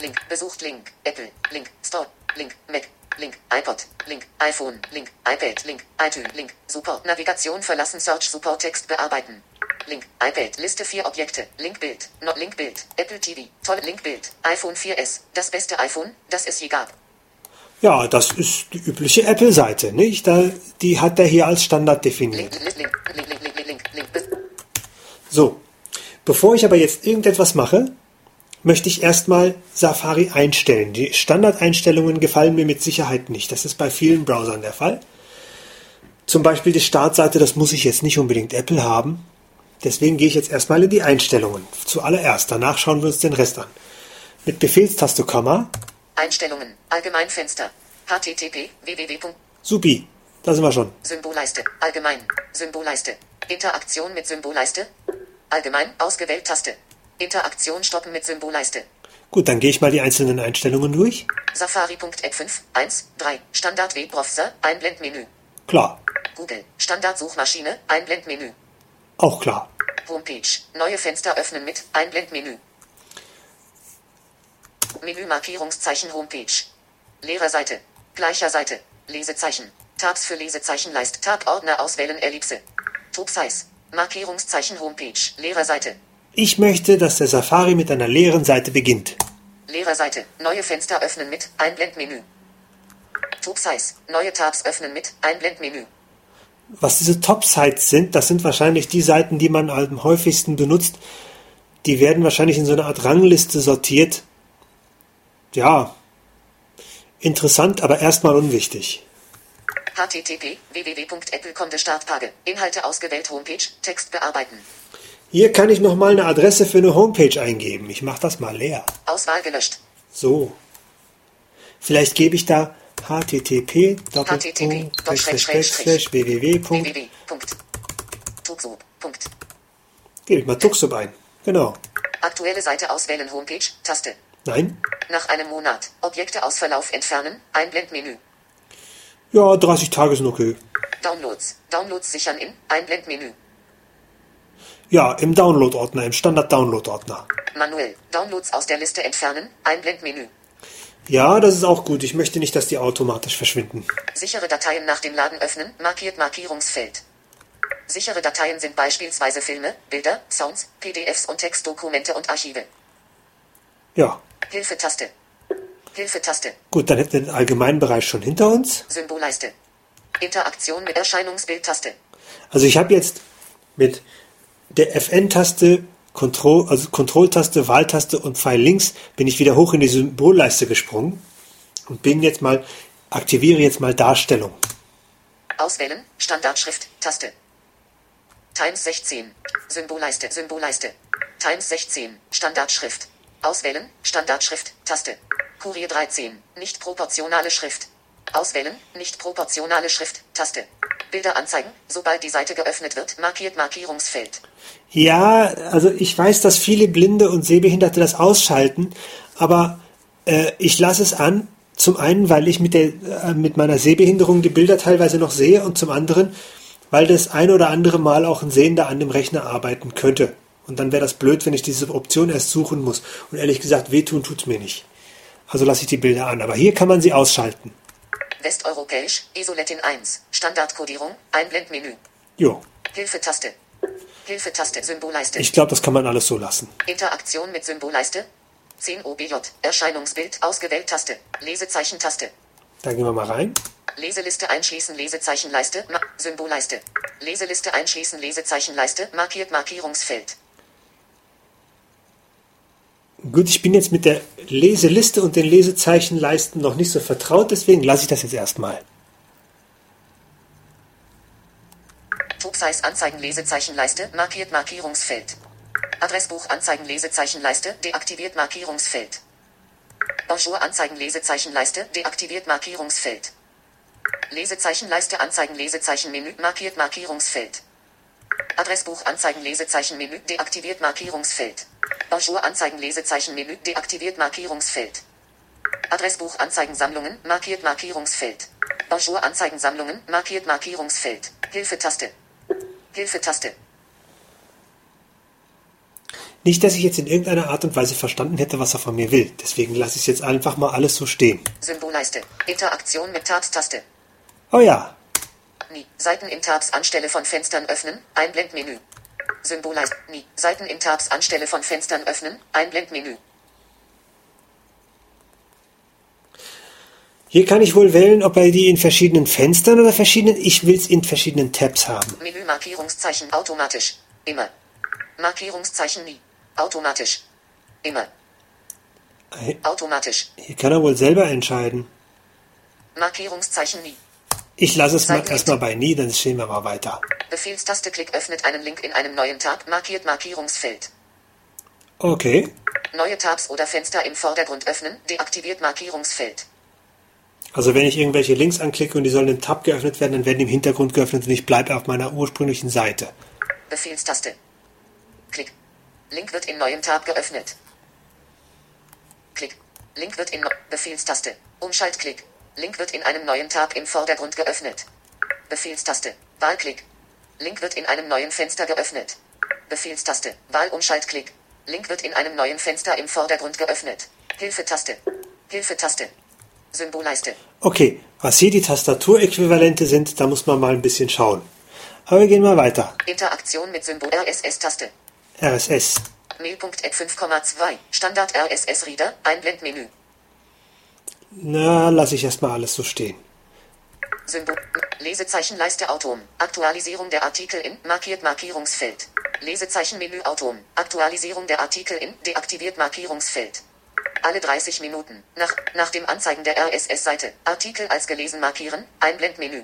Link. Besucht Link. Apple. Link. Store. Link. Mac. Link. iPod. Link. iPhone. Link. iPad. Link. iTunes. Link. Support. Navigation verlassen. Search. Support. Text bearbeiten. Link. iPad. Liste 4 Objekte. Link Bild. No, Link Bild. Apple TV. Toll. Link Bild. iPhone 4S. Das beste iPhone, das es je gab. Ja, das ist die übliche Apple-Seite, nicht? Da, die hat er hier als Standard definiert. So, bevor ich aber jetzt irgendetwas mache, möchte ich erstmal Safari einstellen. Die Standardeinstellungen gefallen mir mit Sicherheit nicht. Das ist bei vielen Browsern der Fall. Zum Beispiel die Startseite, das muss ich jetzt nicht unbedingt Apple haben. Deswegen gehe ich jetzt erstmal in die Einstellungen. Zuallererst, danach schauen wir uns den Rest an. Mit Befehlstaste Komma Einstellungen. Allgemeinfenster. http www. supi, da sind wir schon. Symbolleiste. Allgemein. Symbolleiste. Interaktion mit Symbolleiste. Allgemein. Ausgewählt Taste. Interaktion stoppen mit Symbolleiste. Gut, dann gehe ich mal die einzelnen Einstellungen durch. Safari.app 5, 1, 3. Standard Webbrowser, Einblendmenü. Klar, Google. Standardsuchmaschine, Einblendmenü. auch klar. Homepage. Neue Fenster öffnen mit Einblendmenü. Menü Markierungszeichen Homepage. Lehrerseite. Gleicher Seite. Lesezeichen. Tabs für Lesezeichenleist. Tab Ordner auswählen Ellipse. Top Size. Markierungszeichen Homepage. Lehrerseite. Ich möchte, dass der Safari mit einer leeren Seite beginnt. Lehrerseite. Neue Fenster öffnen mit Einblendmenü. Top Size. Neue Tabs öffnen mit Einblendmenü. Was diese Top-Sites sind, das sind wahrscheinlich die Seiten, die man am häufigsten benutzt. Die werden wahrscheinlich in so einer Art Rangliste sortiert. Ja, interessant, aber erstmal unwichtig. http www.apple.com Startpage. Inhalte ausgewählt Homepage. Text bearbeiten. Hier kann ich nochmal eine Adresse für eine Homepage eingeben. Ich mache das mal leer. Auswahl gelöscht. So. Vielleicht gebe ich da http www. Gebe ich mal Tuxub ein. Genau. Aktuelle Seite auswählen Homepage. Taste. Nein? Nach einem Monat. Objekte aus Verlauf entfernen. Einblendmenü. Ja, 30 Tage sind okay. Downloads. Downloads sichern in Einblendmenü. Ja, im Download-Ordner, im Standard-Download-Ordner. Manuell. Downloads aus der Liste entfernen. Einblendmenü. Ja, das ist auch gut. Ich möchte nicht, dass die automatisch verschwinden. Sichere Dateien nach dem Laden öffnen. Markiert Markierungsfeld. Sichere Dateien sind beispielsweise Filme, Bilder, Sounds, PDFs und Textdokumente und Archive. Ja, Hilfetaste. Hilfetaste. gut, dann hätten wir den allgemeinen Bereich schon hinter uns. Symbolleiste. Interaktion mit Erscheinungsbildtaste. Also ich habe jetzt mit der FN-Taste, Control, also Kontrolltaste, Wahltaste und Pfeil links bin ich wieder hoch in die Symbolleiste gesprungen und bin jetzt mal, aktiviere jetzt mal Darstellung. Auswählen. Standardschrift. Taste. Times 16. Symbolleiste. Symbolleiste. Times 16. Standardschrift. Auswählen. Standardschrift. Taste. Kurier 13. Nicht proportionale Schrift. Auswählen. Nicht proportionale Schrift. Taste. Bilder anzeigen. Sobald die Seite geöffnet wird, markiert Markierungsfeld. Ja, also ich weiß, dass viele Blinde und Sehbehinderte das ausschalten, aber äh, ich lasse es an. Zum einen, weil ich mit, der, äh, mit meiner Sehbehinderung die Bilder teilweise noch sehe und zum anderen, weil das ein oder andere Mal auch ein Sehender an dem Rechner arbeiten könnte. Und dann wäre das blöd, wenn ich diese Option erst suchen muss. Und ehrlich gesagt, wehtun tut's mir nicht. Also lasse ich die Bilder an. Aber hier kann man sie ausschalten. Westeuropäisch. Isoletin 1. Standardkodierung. Einblendmenü. Jo, Hilfetaste. Hilfetaste. Symbolleiste. ich glaube, das kann man alles so lassen. Interaktion mit Symbolleiste. 10 OBJ. Erscheinungsbild. Ausgewählt Taste. Lesezeichen-Taste. Da gehen wir mal rein. Leseliste einschließen Lesezeichenleiste. Symbolleiste. Leseliste einschließen Lesezeichenleiste. Markiert Markierungsfeld. Gut, ich bin jetzt mit der Leseliste und den Lesezeichenleisten noch nicht so vertraut, deswegen lasse ich das jetzt erstmal. Topsize Anzeigen Lesezeichenleiste. Markiert Markierungsfeld. Adressbuch Anzeigen Lesezeichenleiste. Deaktiviert Markierungsfeld. Bonjour Anzeigen Lesezeichenleiste. Deaktiviert Markierungsfeld. Lesezeichenleiste Anzeigen Lesezeichenmenü. Markiert Markierungsfeld. Adressbuch Anzeigen Lesezeichenmenü. Deaktiviert Markierungsfeld. Bonjour Anzeigen Lesezeichenmenü. Deaktiviert Markierungsfeld. Adressbuch Anzeigen Sammlungen. Markiert Markierungsfeld. Bonjour Anzeigen Sammlungen. Markiert Markierungsfeld. Hilfetaste. Hilfetaste. Nicht, dass ich jetzt in irgendeiner Art und Weise verstanden hätte, was er von mir will. Deswegen lasse ich es jetzt einfach mal alles so stehen. Symbolleiste. Interaktion mit Tabs-Taste. Oh ja, Nie. Seiten in Tabs anstelle von Fenstern öffnen. Einblendmenü. Symbolleiste. Nie. Seiten in Tabs anstelle von Fenstern öffnen. Einblendmenü. hier kann ich wohl wählen, ob er die in verschiedenen Fenstern oder verschiedenen. Ich will es in verschiedenen Tabs haben. Menü Markierungszeichen automatisch. Immer. Markierungszeichen nie. Automatisch. Immer. Automatisch. Hier kann er wohl selber entscheiden. Markierungszeichen nie. Ich lasse es mal erstmal bei nie, dann stehen wir mal weiter. Befehlstaste Klick öffnet einen Link in einem neuen Tab. Markiert Markierungsfeld. Okay. Neue Tabs oder Fenster im Vordergrund öffnen. Deaktiviert Markierungsfeld. Also wenn ich irgendwelche Links anklicke und die sollen im Tab geöffnet werden, dann werden die im Hintergrund geöffnet und ich bleibe auf meiner ursprünglichen Seite. Befehlstaste. Klick. Link wird in neuem Tab geöffnet. Klick. Link wird in Befehlstaste. Umschaltklick. Link wird in einem neuen Tab im Vordergrund geöffnet. Befehlstaste. Wahlklick. Link wird in einem neuen Fenster geöffnet. Befehlstaste. Wahlumschaltklick. Link wird in einem neuen Fenster im Vordergrund geöffnet. Hilfetaste. Hilfetaste. Symbolleiste. Okay, was hier die Tastaturäquivalente sind, da muss man mal ein bisschen schauen. Aber wir gehen mal weiter. Interaktion mit Symbol RSS-Taste. RSS. Mail.app 5,2. Standard RSS Reader. Einblendmenü. Na, lasse ich erstmal alles so stehen. Symbol. Lesezeichenleiste Autom. Aktualisierung der Artikel in markiert Markierungsfeld. Lesezeichenmenü Autom. Aktualisierung der Artikel in deaktiviert Markierungsfeld. Alle 30 Minuten. Nach, nach dem Anzeigen der RSS-Seite. Artikel als gelesen markieren. Einblendmenü.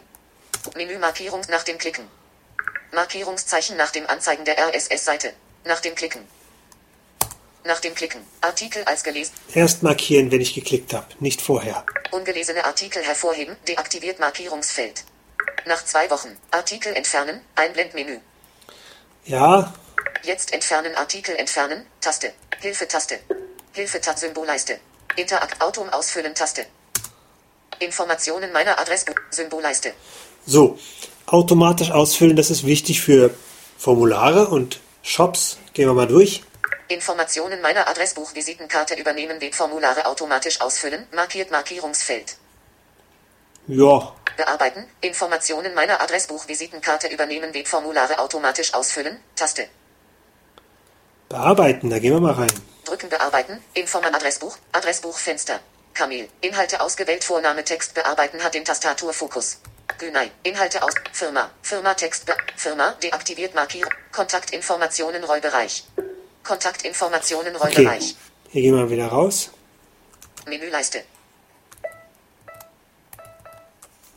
Menü Markierung nach dem Klicken. Markierungszeichen nach dem Anzeigen der RSS-Seite. Nach dem Klicken. Nach dem Klicken. Artikel als gelesen. Erst markieren, wenn ich geklickt habe, nicht vorher. Ungelesene Artikel hervorheben. Deaktiviert Markierungsfeld. Nach zwei Wochen. Artikel entfernen. Einblendmenü. Ja, Jetzt entfernen Artikel entfernen. Taste. Hilfe-Taste. Hilfe-Tab Symbolleiste. Interakt Autom ausfüllen Taste. Informationen meiner Adressbuch Symbolleiste. so. Automatisch ausfüllen, das ist wichtig für Formulare und Shops. Gehen wir mal durch. Informationen meiner Adressbuch Visitenkarte übernehmen Webformulare automatisch ausfüllen. Markiert Markierungsfeld. Ja, Bearbeiten. Informationen meiner Adressbuch Visitenkarte übernehmen Webformulare automatisch ausfüllen. Taste. bearbeiten, da gehen wir mal rein. Drücken bearbeiten. Informa Adressbuch. Adressbuchfenster. Kamel. Inhalte ausgewählt. Vorname Text bearbeiten hat den Tastaturfokus. Günay. Inhalte aus. Firma. Firma Text. Firma. Deaktiviert Markierung. Kontaktinformationen Rollbereich. Kontaktinformationen Okay, Rollbereich. hier gehen wir wieder raus. Menüleiste.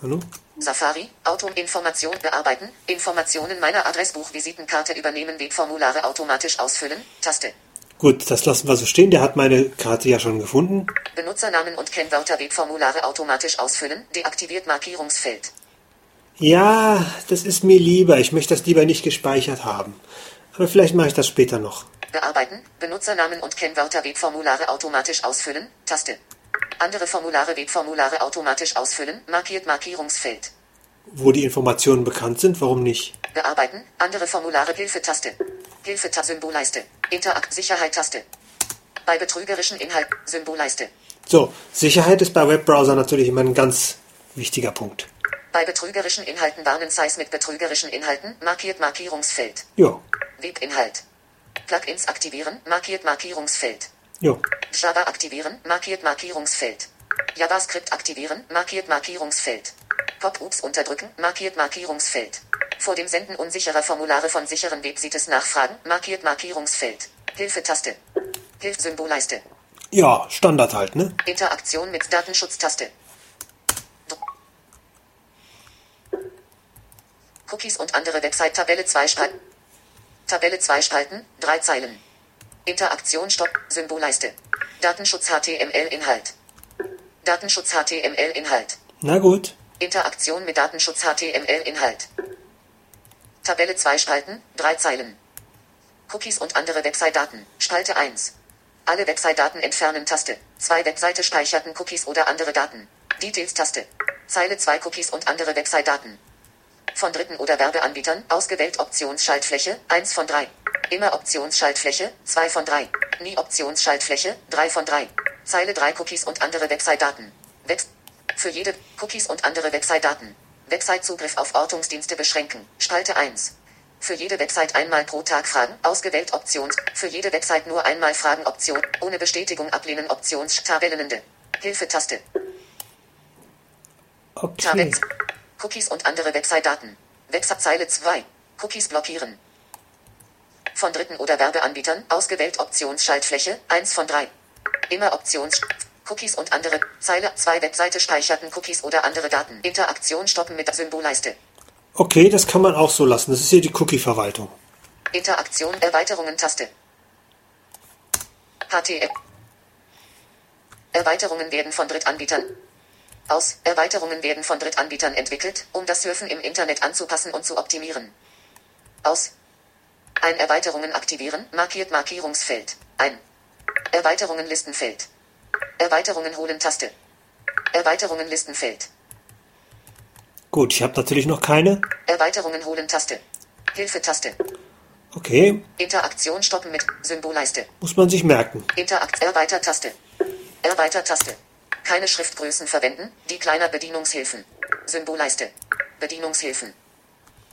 Hallo? Safari, Auto, Information bearbeiten, Informationen meiner Adressbuch, Visitenkarte übernehmen, Webformulare automatisch ausfüllen, Taste. Gut, das lassen wir so stehen. Der hat meine Karte ja schon gefunden. Benutzernamen und Kennwörter, Webformulare automatisch ausfüllen, deaktiviert Markierungsfeld. Ja, das ist mir lieber. Ich möchte das lieber nicht gespeichert haben. Aber vielleicht mache ich das später noch. Bearbeiten, Benutzernamen und Kennwörter, Webformulare automatisch ausfüllen, Taste. Andere Formulare, Webformulare automatisch ausfüllen, markiert Markierungsfeld. Wo die Informationen bekannt sind, warum nicht? Bearbeiten, andere Formulare, Hilfe-Taste. Hilfe-Tab, Symbolleiste. Interakt, Sicherheit-Taste. Bei betrügerischen Inhalt, Symbolleiste. So, Sicherheit ist bei Webbrowser natürlich immer ein ganz wichtiger Punkt. Bei betrügerischen Inhalten warnen Size mit betrügerischen Inhalten, markiert Markierungsfeld. Jo, Webinhalt. Plugins aktivieren, markiert Markierungsfeld. jo. Java aktivieren, markiert Markierungsfeld. JavaScript aktivieren, markiert Markierungsfeld. Pop-ups unterdrücken, markiert Markierungsfeld. Vor dem Senden unsicherer Formulare von sicheren Websites nachfragen, markiert Markierungsfeld. Hilfe-Taste. Hilf-Symbolleiste. Ja, Standard halt, ne? Interaktion mit Datenschutztaste. Cookies und andere Website Tabelle 2 Spalten. Tabelle 2 Spalten, 3 Zeilen. Interaktion Stopp, Symbolleiste. Datenschutz HTML Inhalt. Datenschutz HTML Inhalt. Na gut. Interaktion mit Datenschutz HTML Inhalt. Tabelle 2 Spalten, 3 Zeilen. Cookies und andere Website-Daten. Spalte 1. Alle Website-Daten entfernen Taste. Zwei Webseite speicherten Cookies oder andere Daten. Details Taste. Zeile 2 Cookies und andere Website-Daten. Von Dritten oder Werbeanbietern ausgewählt Optionsschaltfläche 1 von 3. Immer Optionsschaltfläche 2 von 3. Nie Optionsschaltfläche 3 von 3. Zeile 3 Cookies und andere Website-Daten. Webs für jede Cookies und andere Website-Daten. Website-Zugriff auf Ortungsdienste beschränken. Spalte 1. Für jede Website einmal pro Tag Fragen, ausgewählt Options. Für jede Website nur einmal Fragen Option. Ohne Bestätigung ablehnen Options. Tabellenende. Hilfe-Taste. Okay. Tabs. Cookies und andere Website-Daten. Website-Zeile 2. Cookies blockieren. Von Dritten oder Werbeanbietern ausgewählt Optionsschaltfläche 1 von 3. Immer Options. Cookies und andere. Zeile 2 Webseite speicherten Cookies oder andere Daten. Interaktion stoppen mit der Symbolleiste. Okay, das kann man auch so lassen. Das ist hier die Cookie-Verwaltung. Interaktion Erweiterungen Taste. HTML. Erweiterungen werden von Drittanbietern aus. Erweiterungen werden von Drittanbietern entwickelt, um das Surfen im Internet anzupassen und zu optimieren. Aus. Ein Erweiterungen aktivieren, markiert Markierungsfeld. Ein. Erweiterungen Listenfeld. Erweiterungen holen Taste. Erweiterungen Listenfeld. Gut, ich habe natürlich noch keine. Erweiterungen holen Taste. Hilfe-Taste. Okay, Interaktion stoppen mit Symbolleiste. muss man sich merken. Interakt Erweitertaste. Erweitertaste. Keine Schriftgrößen verwenden, die kleiner Bedienungshilfen. Symbolleiste. Bedienungshilfen.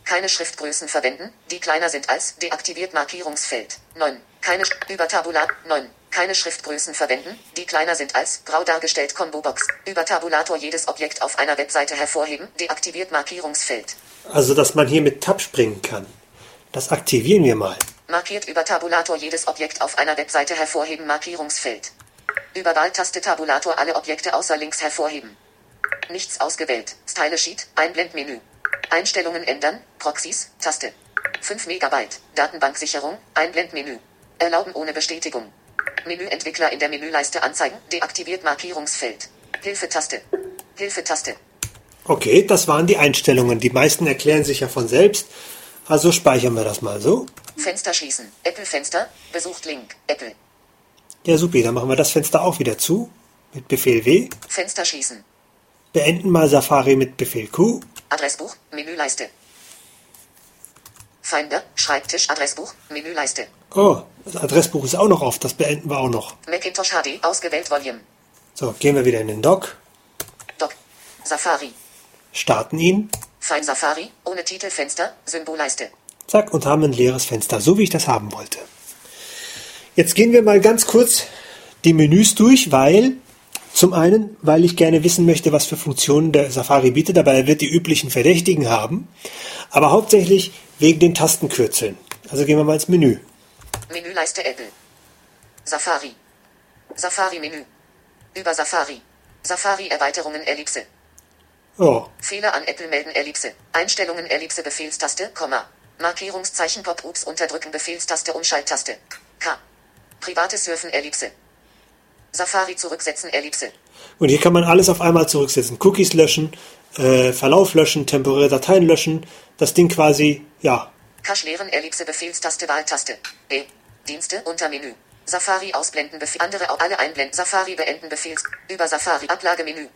Keine Schriftgrößen verwenden, die kleiner sind als deaktiviert Markierungsfeld. 9. Keine Sch über Tabulat 9. Keine Schriftgrößen verwenden, die kleiner sind als grau dargestellt Combo-Box. Über Tabulator jedes Objekt auf einer Webseite hervorheben, deaktiviert Markierungsfeld. Also, dass man hier mit Tab springen kann. Das aktivieren wir mal. Markiert über Tabulator jedes Objekt auf einer Webseite hervorheben Markierungsfeld. Über Wahltaste Tabulator alle Objekte außer links hervorheben. Nichts ausgewählt. Style Sheet, Einblendmenü. Einstellungen ändern, Proxys, Taste. 5 Megabyte, Datenbanksicherung, Einblendmenü. Erlauben ohne Bestätigung. Menüentwickler in der Menüleiste anzeigen, deaktiviert Markierungsfeld. Hilfetaste. Hilfetaste. Okay, das waren die Einstellungen. Die meisten erklären sich ja von selbst. Also speichern wir das mal so. Fenster schließen. Apple Fenster. Besucht Link. Apple. Ja, super, dann machen wir das Fenster auch wieder zu. Mit Befehl W. Fenster schließen. Beenden mal Safari mit Befehl Q. Adressbuch. Menüleiste. Finder. Schreibtisch. Adressbuch. Menüleiste. Oh, das Adressbuch ist auch noch auf. Das beenden wir auch noch. Macintosh HD. Ausgewählt Volume. So, gehen wir wieder in den Dock. Doc. Safari. Starten ihn. Fein Safari. Ohne Titelfenster. Symbolleiste. Zack, und haben ein leeres Fenster, so wie ich das haben wollte. Jetzt gehen wir mal ganz kurz die Menüs durch, weil zum einen, weil ich gerne wissen möchte, was für Funktionen der Safari bietet, aber er wird die üblichen Verdächtigen haben, aber hauptsächlich wegen den Tastenkürzeln. Also gehen wir mal ins Menü. Menüleiste Apple. Safari. Safari-Menü. Über Safari. Safari-Erweiterungen Ellipse. Oh, Fehler an Apple melden Ellipse. Einstellungen Ellipse Befehlstaste, Komma. Markierungszeichen Pop-Ups unterdrücken Befehlstaste Umschalttaste. K. Privates Surfen Ellipse. Safari zurücksetzen Ellipse. und hier kann man alles auf einmal zurücksetzen. Cookies löschen, äh, Verlauf löschen, temporäre Dateien löschen, das Ding quasi, ja, Cache leeren Ellipse Befehlstaste Wahltaste. E. Dienste unter Menü. Safari ausblenden Befehl. Andere auch alle einblenden. Safari beenden Befehls. Über Safari Ablagemenü.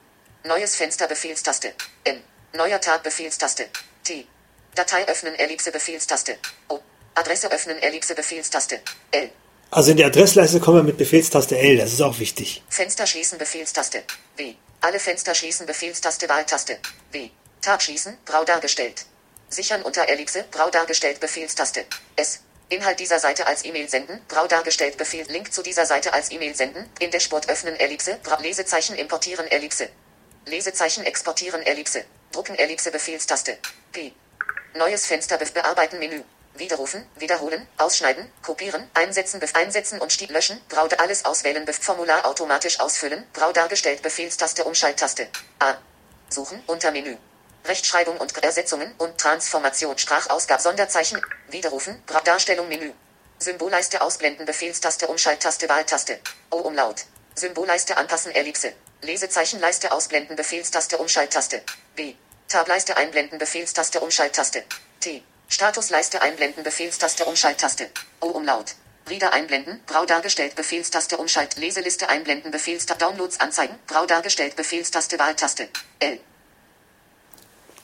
Neues Fenster Befehlstaste. N. Neuer Tab Befehlstaste. T. Datei öffnen Ellipse Befehlstaste. O. Adresse öffnen Ellipse Befehlstaste. L. Also in die Adressleiste kommen wir mit Befehlstaste L, das ist auch wichtig. Fenster schließen Befehlstaste. W. Alle Fenster schließen Befehlstaste Wahltaste. W. Tab schließen, grau dargestellt. Sichern unter Ellipse, grau dargestellt Befehlstaste. S. Inhalt dieser Seite als E-Mail senden, grau dargestellt Befehl, Link zu dieser Seite als E-Mail senden, in Dashboard öffnen Ellipse, grau, Lesezeichen importieren Ellipse. Lesezeichen exportieren Ellipse. Drucken Ellipse Befehlstaste. P. Neues Fenster be bearbeiten Menü. Widerrufen, wiederholen, ausschneiden, kopieren, einsetzen, bef einsetzen und stieg löschen, grau alles auswählen, bef Formular automatisch ausfüllen, grau dargestellt Befehlstaste Umschalttaste. A. Suchen, unter Menü. Rechtschreibung und Ersetzungen und Transformation, Sprachausgabe, Sonderzeichen, widerrufen, grau Darstellung Menü. Symbolleiste ausblenden, Befehlstaste Umschalttaste Wahltaste. O Umlaut. Symbolleiste anpassen, Ellipse. Lesezeichenleiste ausblenden, Befehlstaste Umschalttaste. B. Tableiste einblenden, Befehlstaste Umschalttaste. T. Statusleiste einblenden, Befehlstaste Umschalttaste. O Umlaut. Reader einblenden, grau dargestellt, Befehlstaste Umschalt, Leseliste einblenden, Befehlstaste Downloads anzeigen, grau dargestellt, Befehlstaste Wahltaste. L.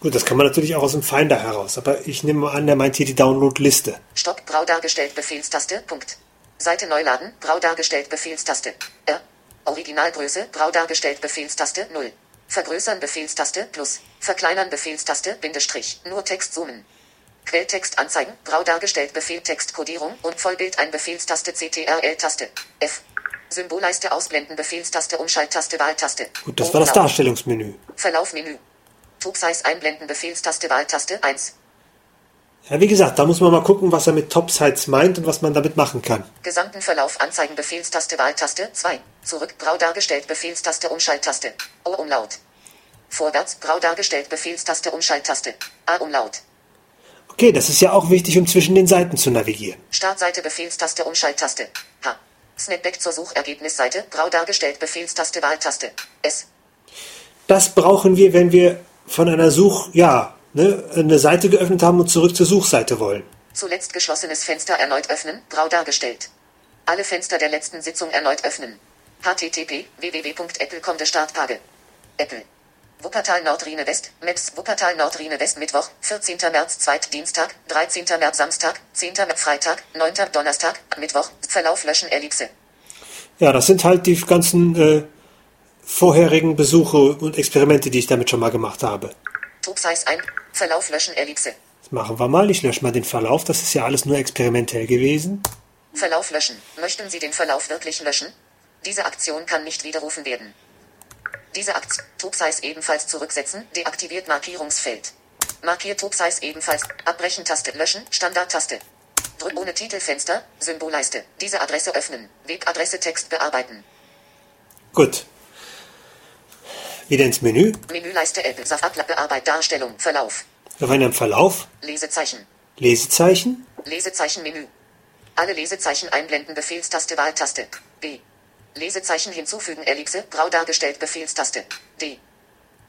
Gut, das kann man natürlich auch aus dem Finder heraus, aber ich nehme an, der meint hier die Download-Liste. Stopp, grau dargestellt, Befehlstaste, Punkt. Seite neu laden, grau dargestellt, Befehlstaste. R. Originalgröße, grau dargestellt, Befehlstaste, 0. Vergrößern, Befehlstaste, plus. Verkleinern, Befehlstaste, Bindestrich. Nur Text zoomen. Quelltext anzeigen, grau dargestellt, Befehl Textkodierung und Vollbild ein Befehlstaste CTRL-Taste. F. Symbolleiste ausblenden, Befehlstaste Umschalttaste Wahltaste. Gut, das war das. Darstellungsmenü. Verlaufmenü. Top-Size einblenden, Befehlstaste Wahltaste 1. Ja, wie gesagt, da muss man mal gucken, was er mit Topsites meint und was man damit machen kann. Gesamten Verlauf anzeigen, Befehlstaste Wahltaste 2. Zurück, grau dargestellt, Befehlstaste Umschalttaste. O Umlaut. Vorwärts, grau dargestellt, Befehlstaste Umschalttaste. A Umlaut. Okay, das ist ja auch wichtig, um zwischen den Seiten zu navigieren. Startseite Befehlstaste Umschalttaste. H. Snapback zur Suchergebnisseite, grau dargestellt, Befehlstaste Wahltaste. S. Das brauchen wir, wenn wir von einer Such, ja, ne, eine Seite geöffnet haben und zurück zur Suchseite wollen. Zuletzt geschlossenes Fenster erneut öffnen, grau dargestellt. Alle Fenster der letzten Sitzung erneut öffnen. http www.apple.com der Startpage. Apple. Wuppertal Nordrheine West, Maps Wuppertal Nordrheine West Mittwoch, 14. März 2. Dienstag, 13. März Samstag, 10. März Freitag, 9. Donnerstag, Mittwoch, Verlauf löschen Ellipse. Ja, das sind halt die ganzen äh, vorherigen Besuche und Experimente, die ich damit schon mal gemacht habe. Top Size ein, Verlauf löschen Ellipse. Jetzt Machen wir mal. Ich lösche mal den Verlauf. Das ist ja alles nur experimentell gewesen. Verlauf löschen. Möchten Sie den Verlauf wirklich löschen? Diese Aktion kann nicht widerrufen werden. Diese Aktion. Topsize ebenfalls zurücksetzen. Deaktiviert Markierungsfeld. Markiert Topsize ebenfalls. Abbrechen-Taste. Löschen. Standard-Taste. Drück ohne Titelfenster. Symbolleiste. Diese Adresse öffnen. Webadresse Text bearbeiten. Gut. Wieder ins Menü. Menüleiste Apple. Safat Bearbeit Darstellung. Verlauf. Waren im Verlauf. Lesezeichen. Lesezeichen. Lesezeichen Menü. Alle Lesezeichen einblenden Befehlstaste Wahltaste. B. Lesezeichen hinzufügen Ellipse grau dargestellt Befehlstaste. D.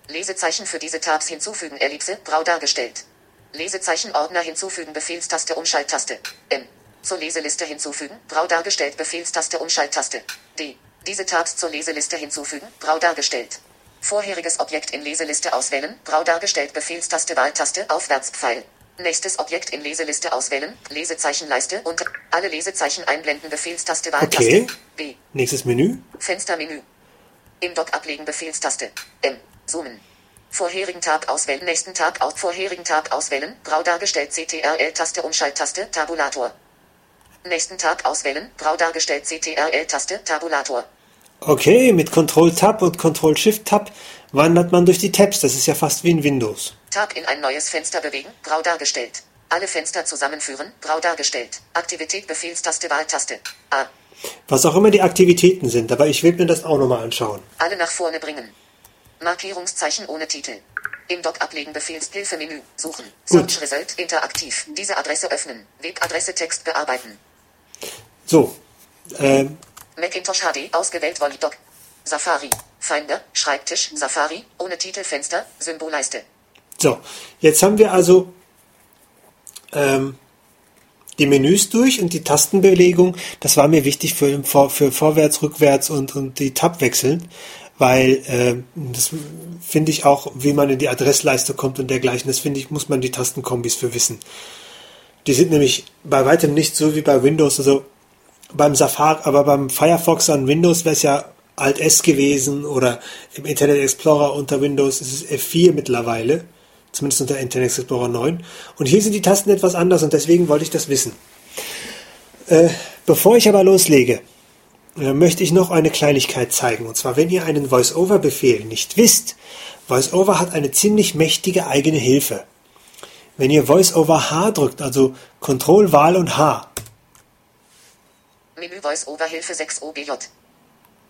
Lesezeichen für diese Tabs hinzufügen Ellipse grau dargestellt. Lesezeichen Ordner hinzufügen Befehlstaste Umschalttaste. M. Zur Leseliste hinzufügen grau dargestellt Befehlstaste Umschalttaste. D. Diese Tabs zur Leseliste hinzufügen grau dargestellt. Vorheriges Objekt in Leseliste auswählen grau dargestellt Befehlstaste Wahltaste Aufwärtspfeil. Nächstes Objekt in Leseliste auswählen, Lesezeichenleiste und alle Lesezeichen einblenden, Befehlstaste Wahltaste. Okay. B. Nächstes Menü. Fenstermenü. Im Dock ablegen, Befehlstaste. M. Zoomen. Vorherigen Tab auswählen, nächsten Tab aus, vorherigen Tab auswählen, grau dargestellt, CTRL-Taste, Umschalttaste, Tabulator. Nächsten Tab auswählen, grau dargestellt, CTRL-Taste, Tabulator. Okay, mit Control-Tab und Control-Shift-Tab wandert man durch die Tabs. Das ist ja fast wie in Windows. Tab in ein neues Fenster bewegen, grau dargestellt. Alle Fenster zusammenführen, grau dargestellt. Aktivität Befehlstaste Wahltaste. A. Was auch immer die Aktivitäten sind, aber ich will mir das auch nochmal anschauen. Alle nach vorne bringen. Markierungszeichen ohne Titel. Im Dock ablegen Befehlshilfemenü. Suchen. Gut. Search Result interaktiv. Diese Adresse öffnen. Webadresse Text bearbeiten. So, ähm, Macintosh HD ausgewählt Volley Dock. Safari. Finder. Schreibtisch. Safari. Ohne Titelfenster. Symbolleiste. So. Jetzt haben wir also ähm, die Menüs durch und die Tastenbelegung. Das war mir wichtig für, für, vorwärts, rückwärts und, und die Tab-Wechseln, weil äh, das finde ich auch, wie man in die Adressleiste kommt und dergleichen. Das finde ich, muss man die Tastenkombis für wissen. Die sind nämlich bei weitem nicht so wie bei Windows. Also beim Safari, aber beim Firefox an Windows wäre es ja Alt S gewesen oder im Internet Explorer unter Windows ist es F4 mittlerweile, zumindest unter Internet Explorer 9. Und hier sind die Tasten etwas anders und deswegen wollte ich das wissen. Äh, bevor ich aber loslege, äh, möchte ich noch eine Kleinigkeit zeigen. Und zwar, wenn ihr einen Voice-Over-Befehl nicht wisst, Voice-Over hat eine ziemlich mächtige eigene Hilfe. Wenn ihr Voice-Over H drückt, also Control, Wahl und H, Menü Voice Over Hilfe 6 OBJ.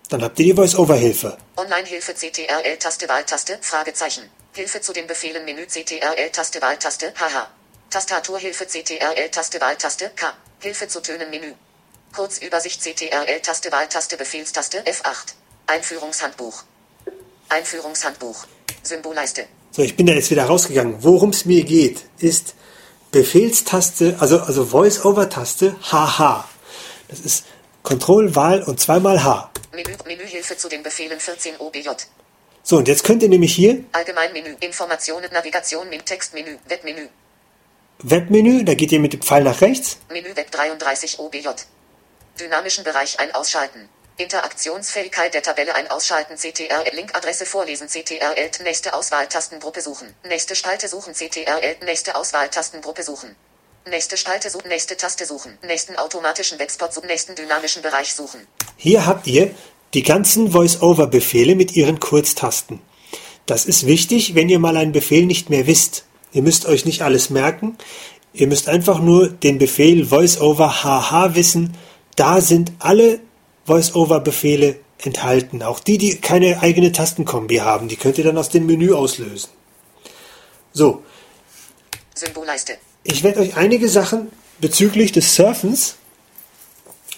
dann habt ihr die Voice-Over-Hilfe. Online-Hilfe CTRL-Taste Wahltaste, Fragezeichen. Hilfe zu den Befehlen Menü CTRL-Taste Wahltaste, haha. Tastaturhilfe CTRL-Taste Wahltaste, K. Hilfe zu Tönen Menü. Kurzübersicht CTRL-Taste Wahltaste Befehlstaste F8. Einführungshandbuch. Einführungshandbuch. Symbolleiste. So, ich bin da jetzt wieder rausgegangen. Worum es mir geht, ist Befehlstaste, also, also Voice-Over-Taste, HH. Das ist Control, Wahl und zweimal H. Menü, Menühilfe zu den Befehlen 14 OBJ. So, und jetzt könnt ihr nämlich hier Allgemeinmenü, Informationen, Navigation, Min Textmenü, Webmenü. Webmenü, da geht ihr mit dem Pfeil nach rechts. Menü Web 33 OBJ. Dynamischen Bereich ein ausschalten. Interaktionsfähigkeit der Tabelle ein ausschalten CTRL Linkadresse vorlesen CTRL nächste Auswahltastengruppe suchen. Nächste Spalte suchen CTRL nächste Auswahltastengruppe suchen. Nächste Spalte suchen, nächste Taste suchen, nächsten automatischen Webspot suchen, nächsten dynamischen Bereich suchen. Hier habt ihr die ganzen Voice-Over-Befehle mit ihren Kurztasten. Das ist wichtig, wenn ihr mal einen Befehl nicht mehr wisst. Ihr müsst euch nicht alles merken. Ihr müsst einfach nur den Befehl Voice-Over HH wissen. Da sind alle Voice-Over-Befehle enthalten. Auch die, die keine eigene Tastenkombi haben, die könnt ihr dann aus dem Menü auslösen. So, Symbolleiste. ich werde euch einige Sachen bezüglich des Surfens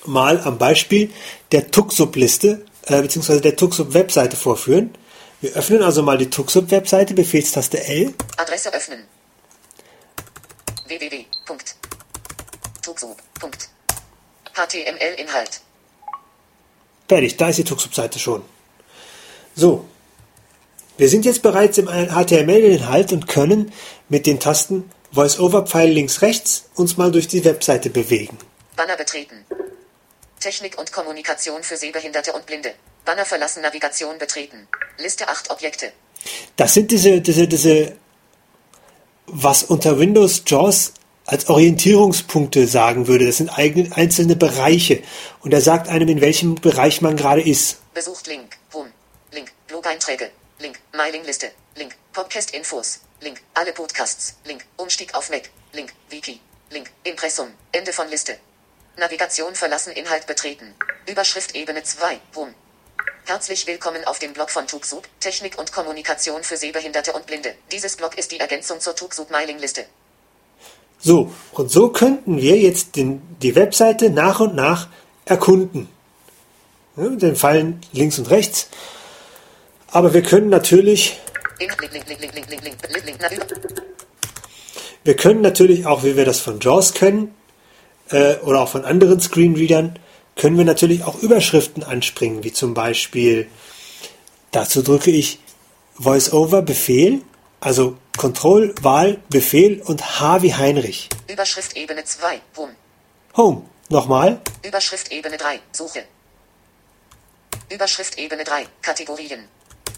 mal am Beispiel der Tuxup-Liste äh, bzw. der Tuxup-Webseite vorführen. Wir öffnen also mal die Tuxup-Webseite, Befehlstaste L. Adresse öffnen. www.tuxub.html-Inhalt. Fertig, da ist die Tuxup-Seite schon. So, wir sind jetzt bereits im HTML-Inhalt und können mit den Tasten Voice-Over-Pfeil links rechts uns mal durch die Webseite bewegen. Banner betreten. Technik und Kommunikation für Sehbehinderte und Blinde. Banner verlassen Navigation betreten. Liste 8 Objekte. Das sind diese, diese, diese was unter Windows JAWS als Orientierungspunkte sagen würde. Das sind einzelne Bereiche. Und er sagt einem, in welchem Bereich man gerade ist. Besucht Link. Home. Link. Blog-Einträge. Link. Mailingliste. Link. Podcast-Infos. Link. Alle Podcasts. Link. Umstieg auf Mac. Link. Wiki. Link. Impressum. Ende von Liste. Navigation verlassen. Inhalt betreten. Überschrift Ebene 2. Home. Herzlich willkommen auf dem Blog von TugSub, Technik und Kommunikation für Sehbehinderte und Blinde. Dieses Blog ist die Ergänzung zur TugSub Mailingliste. So, und so könnten wir jetzt den, die Webseite nach und nach erkunden. Ja, dann fallen links und rechts. Aber wir können natürlich. Wir können natürlich auch, wie wir das von JAWS können, äh, oder auch von anderen Screenreadern, können wir natürlich auch Überschriften anspringen, wie zum Beispiel, dazu drücke ich Voice-Over Befehl, also Control, Wahl, Befehl und H wie Heinrich. Überschrift Ebene 2, Home. Home. Nochmal. Überschrift Ebene 3, Suche. Überschrift Ebene 3, Kategorien.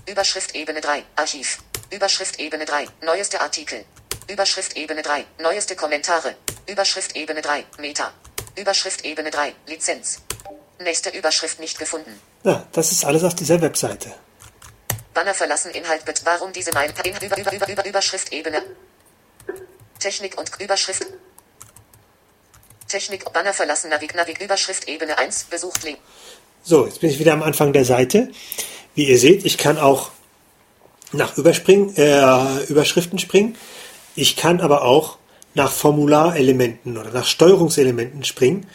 Überschrift Ebene 3, Archiv. Überschrift Ebene 3, neueste Artikel. Überschrift Ebene 3, neueste Kommentare. Überschrift Ebene 3, Meta. Überschrift Ebene 3, Lizenz. Nächste Überschrift nicht gefunden. Ja, das ist alles auf dieser Webseite. Banner verlassen Inhalt mit warum diese Mail über, über, über, über Überschrift Ebene. Technik und Überschrift. Technik Banner verlassen Navig Navig Überschrift Ebene 1 besucht Link. So, jetzt bin ich wieder am Anfang der Seite. Wie ihr seht, ich kann auch nach Überspringen, äh, Überschriften springen. Ich kann aber auch nach Formularelementen oder nach Steuerungselementen springen.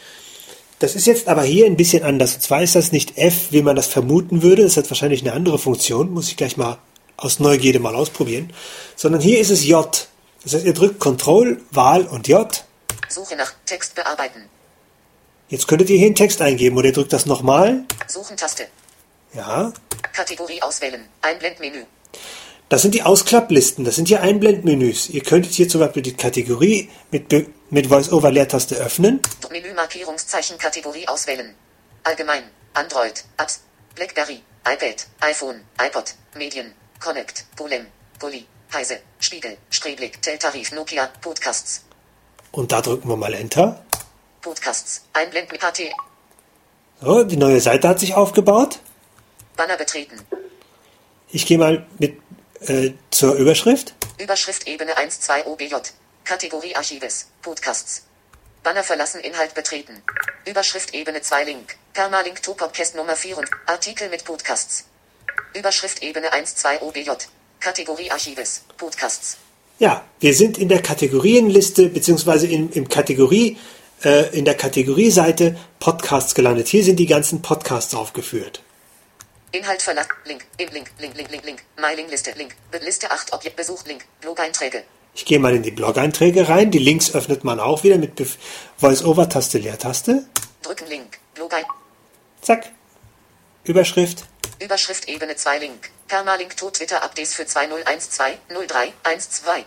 Das ist jetzt aber hier ein bisschen anders. Und zwar ist das nicht F, wie man das vermuten würde. Das hat wahrscheinlich eine andere Funktion. Muss ich gleich mal aus Neugierde mal ausprobieren. Sondern hier ist es J. Das heißt, ihr drückt Ctrl, Wahl und J. Suche nach Text bearbeiten. Jetzt könntet ihr hier einen Text eingeben oder ihr drückt das nochmal. Suchen Taste. Ja. Kategorie auswählen. Einblendmenü. Das sind die Ausklapplisten, das sind hier Einblendmenüs. Ihr könntet hier zum Beispiel die Kategorie mit, mit Voice-Over-Leertaste öffnen. Menü-Markierungszeichen Kategorie auswählen. Allgemein, Android, Apps, Blackberry, iPad, iPhone, iPod, Medien, Connect, Golem, Bully, Heise, Spiegel, Spreeblick, Teltarif, Nokia, Podcasts. Und da drücken wir mal Enter. Podcasts, Einblend mit HT. So, die neue Seite hat sich aufgebaut. Banner betreten. Ich gehe mal mit äh, zur Überschrift. Überschrift Ebene 1 2 OBJ. Kategorie Archives. Podcasts. Banner verlassen Inhalt betreten. Überschrift Ebene 2 Link. Permalink to Podcast Nummer 4 und Artikel mit Podcasts. Überschrift Ebene 1 2 OBJ. Kategorie Archives. Podcasts. Ja, wir sind in der Kategorienliste beziehungsweise in, im Kategorie, äh, in der Kategorieseite Podcasts gelandet. Hier sind die ganzen Podcasts aufgeführt. Inhalt verlassen. Link. Im Link. Link. Link. Link. Link. Mailingliste. Link. Liste 8 Objekt. Besucht. Link. Blog-Einträge. Ich gehe mal in die Blog-Einträge rein. Die Links öffnet man auch wieder mit Voice-Over-Taste, Leertaste. Drücken Link. Blog-Ein. Zack. Überschrift. Überschrift Ebene 2 Link. Permalink to Twitter Updates für 2012 03 12.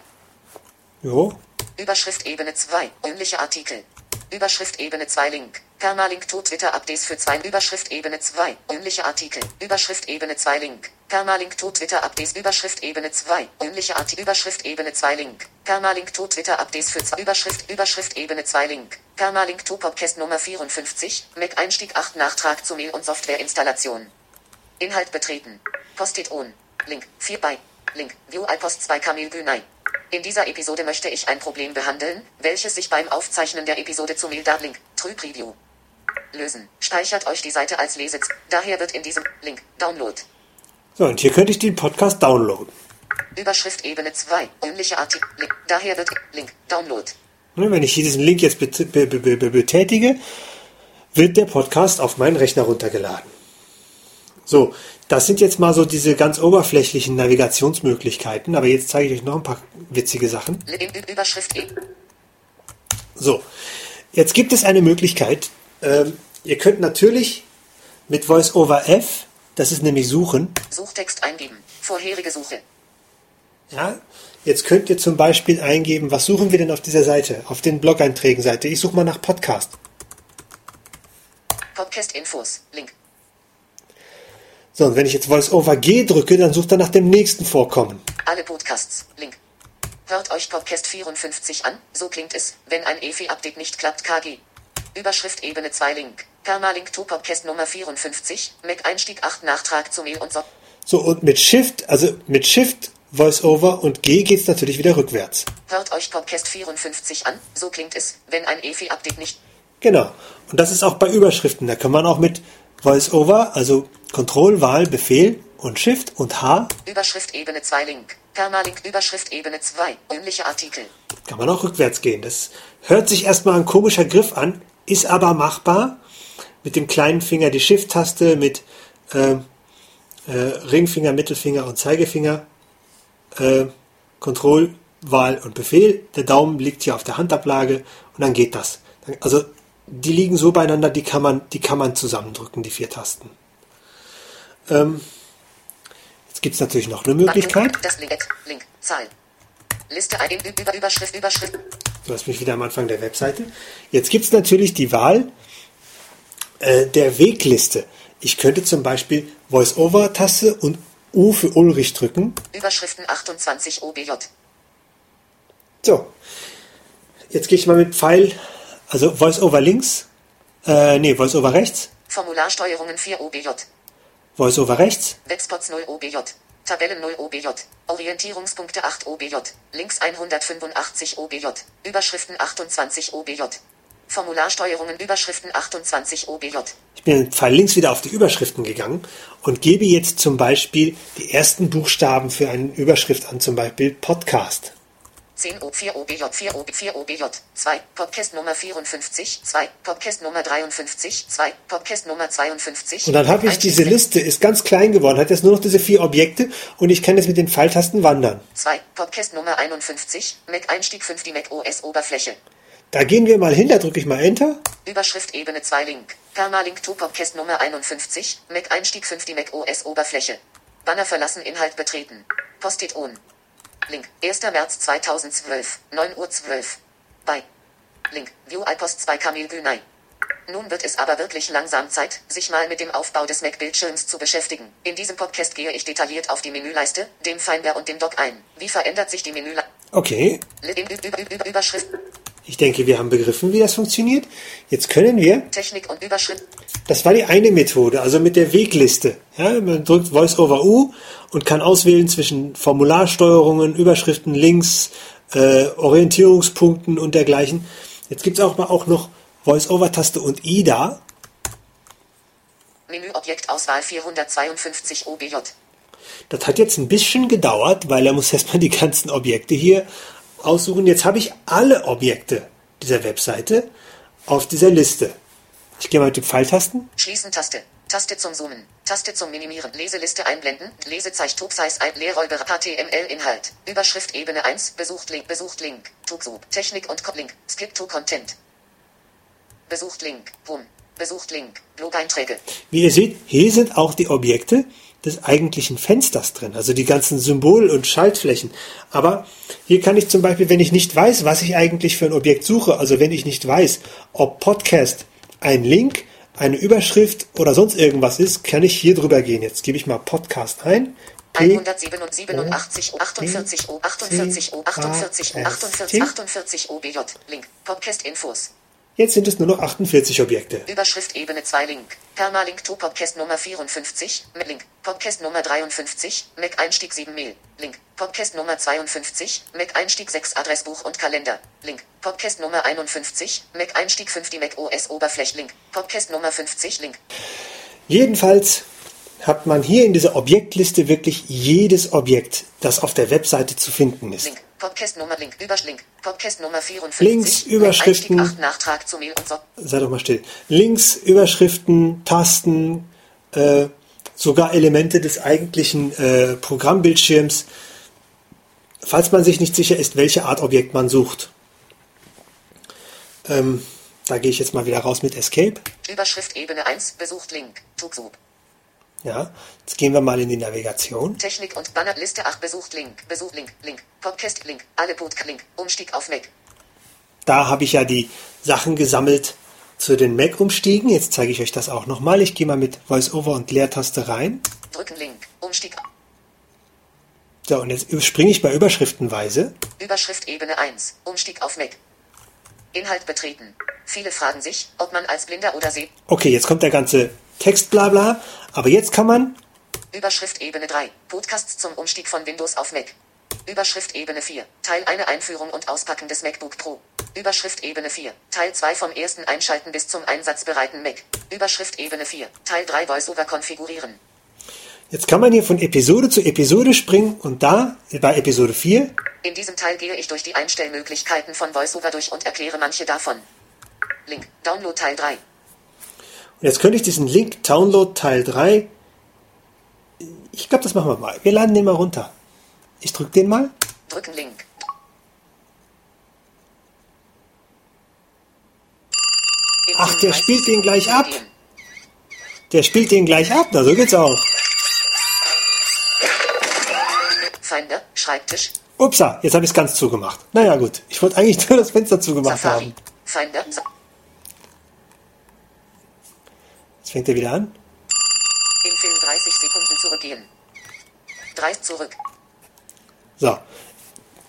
Jo. Überschrift Ebene 2. Ähnliche Artikel. Überschrift Ebene 2 Link. Permalink to Twitter Updates für 2. Überschrift Ebene 2. Ähnliche Artikel. Überschrift Ebene 2 Link. Permalink to Twitter Updates. Überschrift Ebene 2. Ähnliche Artikel. Überschrift Ebene 2 Link. Permalink to Twitter Updates für 2. Überschrift Überschrift Ebene 2 Link. Permalink to Podcast Nummer 54. Mac Einstieg 8 Nachtrag zu Mail und Softwareinstallation. Inhalt betreten. Post-it on. Link. 4 bei. Link. View iPost 2 Kamil Günay. In dieser Episode möchte ich ein Problem behandeln, welches sich beim Aufzeichnen der Episode zu Mail-Link, Trüb-Review lösen. Speichert euch die Seite als Lesez. Daher wird in diesem Link Download. So, und hier könnte ich den Podcast downloaden. Überschrift Ebene 2. Ähnliche Artikel. Daher wird Link Download. Und wenn ich hier diesen Link jetzt betätige, wird der Podcast auf meinen Rechner runtergeladen. So, das sind jetzt mal so diese ganz oberflächlichen Navigationsmöglichkeiten, aber jetzt zeige ich euch noch ein paar witzige Sachen. Überschrift E. So, jetzt gibt es eine Möglichkeit. Ähm, ihr könnt natürlich mit VoiceOver F, das ist nämlich Suchen. Suchtext eingeben. Vorherige Suche. Ja, jetzt könnt ihr zum Beispiel eingeben, was suchen wir denn auf dieser Seite, auf den Blog-Einträgen-Seite. Ich suche mal nach Podcast. Podcast-Infos, Link. So, und wenn ich jetzt Voice over G drücke, dann sucht er nach dem nächsten Vorkommen. Alle Podcasts. Link. Hört euch Podcast 54 an, so klingt es, wenn ein EFI-Update nicht klappt. KG. Überschrift Ebene 2 Link. Permalink to Podcast Nummer 54, Mac Einstieg 8 Nachtrag zu Mail und so. So, und mit Shift, also mit Shift, VoiceOver und G geht's natürlich wieder rückwärts. Hört euch Podcast 54 an, so klingt es, wenn ein EFI-Update nicht. Genau. Und das ist auch bei Überschriften. Da kann man auch mit VoiceOver, also Control, Wahl, Befehl und Shift und H, Überschrift Ebene 2 Link. Permalink Überschrift Ebene 2, ähnliche Artikel. kann man auch rückwärts gehen. Das hört sich erstmal ein komischer Griff an, ist aber machbar. Mit dem kleinen Finger die Shift-Taste, mit äh, äh, Ringfinger, Mittelfinger und Zeigefinger, äh, Control, Wahl und Befehl. Der Daumen liegt hier auf der Handablage und dann geht das. Also die liegen so beieinander, die kann man, die kann man zusammendrücken, die vier Tasten. Ähm, jetzt gibt es natürlich noch eine Möglichkeit. Das Link, Link, Zahl. Liste Überschrift, Überschrift. Du hast mich wieder am Anfang der Webseite. Jetzt gibt es natürlich die Wahl äh, der Wegliste. Ich könnte zum Beispiel Voice-Over-Taste und U für Ulrich drücken. Überschriften 28 OBJ. So. Jetzt gehe ich mal mit Pfeil, also Voice-Over links, äh, nee, Voice-Over rechts, Formularsteuerungen 4 OBJ. Voice-Over rechts, Webspots 0 OBJ. Tabellen 0 OBJ. Orientierungspunkte 8 OBJ. Links 185 OBJ. Überschriften 28 OBJ. Formularsteuerungen Überschriften 28 OBJ. Ich bin mit Pfeil links wieder auf die Überschriften gegangen und gebe jetzt zum Beispiel die ersten Buchstaben für eine Überschrift an, zum Beispiel Podcast. 10 O 4 OBJ 4 OB 4 OBJ 2 Podcast Nummer 54 2 Podcast Nummer 53 2 Podcast Nummer 52 Und dann habe ich diese Liste, ist ganz klein geworden, hat jetzt nur noch diese vier Objekte und ich kann jetzt mit den Pfeiltasten wandern. 2 Podcast Nummer 51 Mac Einstieg 5 die Mac OS Oberfläche. Da gehen wir mal hin, da drücke ich mal Enter. Überschrift Ebene 2 Link. Permalink to Podcast Nummer 51 Mac Einstieg 5 die Mac OS Oberfläche. Banner verlassen Inhalt betreten. Post-it on Link 1. März 2012 9 Uhr 12 bei Link View iPost 2 Kamil Günay Nun wird es aber wirklich langsam Zeit, sich mal mit dem Aufbau des Mac-Bildschirms zu beschäftigen. In diesem Podcast gehe ich detailliert auf die Menüleiste, dem Finder und dem Dock ein. Wie verändert sich die Menüleiste? Okay, Über, über, über, Überschrift, ich denke, wir haben begriffen, wie das funktioniert. Jetzt können wir, Technik und Überschrift, das war die eine Methode, also mit der Wegliste. Ja, man drückt Voice-over U und kann auswählen zwischen Formularsteuerungen, Überschriften, Links, äh, Orientierungspunkten und dergleichen. Jetzt gibt es auch mal auch noch Voice-over-Taste und IDA. Menüobjektauswahl 452 OBJ. Das hat jetzt ein bisschen gedauert, weil er muss erstmal die ganzen Objekte hier aussuchen. Jetzt habe ich alle Objekte dieser Webseite auf dieser Liste. Ich gehe mal mit den Pfeiltasten. Schließen Taste. Taste zum Zoomen. Taste zum Minimieren. Leseliste einblenden. Lesezeichen Tubsize ein Leerräuber HTML Inhalt. Überschrift Ebene 1. Besucht Link. Besucht Link. Tubsub. Technik und Link. Skip to Content. Besucht Link. Boom. Besucht Link. Blog-Einträge. Wie ihr seht, hier sind auch die Objekte des eigentlichen Fensters drin, also die ganzen Symbol- und Schaltflächen. Aber hier kann ich zum Beispiel, wenn ich nicht weiß, was ich eigentlich für ein Objekt suche, also wenn ich nicht weiß, ob Podcast ein Link, eine Überschrift oder sonst irgendwas ist, kann ich hier drüber gehen. Jetzt gebe ich mal Podcast ein. P 187 O 48 O 48 O 48 O 48 48 OBJ. Link. Podcast Infos. Jetzt sind es nur noch 48 Objekte. Überschrift Ebene 2 Link. Permalink to Podcast Nummer 54. Mit Link. Podcast Nummer 53. Mac Einstieg 7 Mail. Link. Podcast Nummer 52. Mac Einstieg 6 Adressbuch und Kalender. Link. Podcast Nummer 51. Mac Einstieg 5 die Mac OS Oberfläche. Link. Podcast Nummer 50. Link. Jedenfalls hat man hier in dieser Objektliste wirklich jedes Objekt, das auf der Webseite zu finden ist. Link. Podcast Nummer Link. Überschlink. Podcast Nummer 54. Links, Überschriften. Einstieg 8 Nachtrag zu Mail und so. Sei doch mal still. Links, Überschriften, Tasten, äh, sogar Elemente des eigentlichen äh, Programmbildschirms, falls man sich nicht sicher ist, welche Art Objekt man sucht. Ähm, da gehe ich jetzt mal wieder raus mit Escape. Überschrift Ebene 1. Besucht Link. Tugsub. Ja, jetzt gehen wir mal in die Navigation. Technik und Banner Liste 8 besucht Link. Besuch Link. Link. Podcast Link. Alle Podcast Link. Umstieg auf Mac. Da habe ich ja die Sachen gesammelt zu den Mac-Umstiegen. Jetzt zeige ich euch das auch nochmal. Ich gehe mal mit VoiceOver und Leertaste rein. Drücken Link. Umstieg. So, und jetzt springe ich bei Überschriftenweise. Überschrift Ebene 1. Umstieg auf Mac. Inhalt betreten. Viele fragen sich, ob man als Blinder oder Seh. Okay, jetzt kommt der ganze Text, bla bla. Aber jetzt kann man. Überschrift Ebene 3. Podcasts zum Umstieg von Windows auf Mac. Überschrift Ebene 4. Teil 1 Einführung und Auspacken des MacBook Pro. Überschrift Ebene 4. Teil 2 vom ersten Einschalten bis zum einsatzbereiten Mac. Überschrift Ebene 4. Teil 3 VoiceOver konfigurieren. Jetzt kann man hier von Episode zu Episode springen und da, bei Episode 4, In diesem Teil gehe ich durch die Einstellmöglichkeiten von VoiceOver durch und erkläre manche davon. Link. Download Teil 3. jetzt könnte ich diesen Link Download Teil 3, ich glaube, das machen wir mal. Wir laden den mal runter. Ich drücke den mal. Drücken Link. In Ach, der 35 spielt den gleich ab. Der spielt den gleich ab, na so geht's auch. Finder. Schreibtisch. Upsa, jetzt habe ich es ganz zugemacht. Naja gut, ich wollte eigentlich (laughs) nur das Fenster zugemacht Safari. haben. Finder. Jetzt fängt er wieder an. in 35 Sekunden zurückgehen. 3 zurück. So.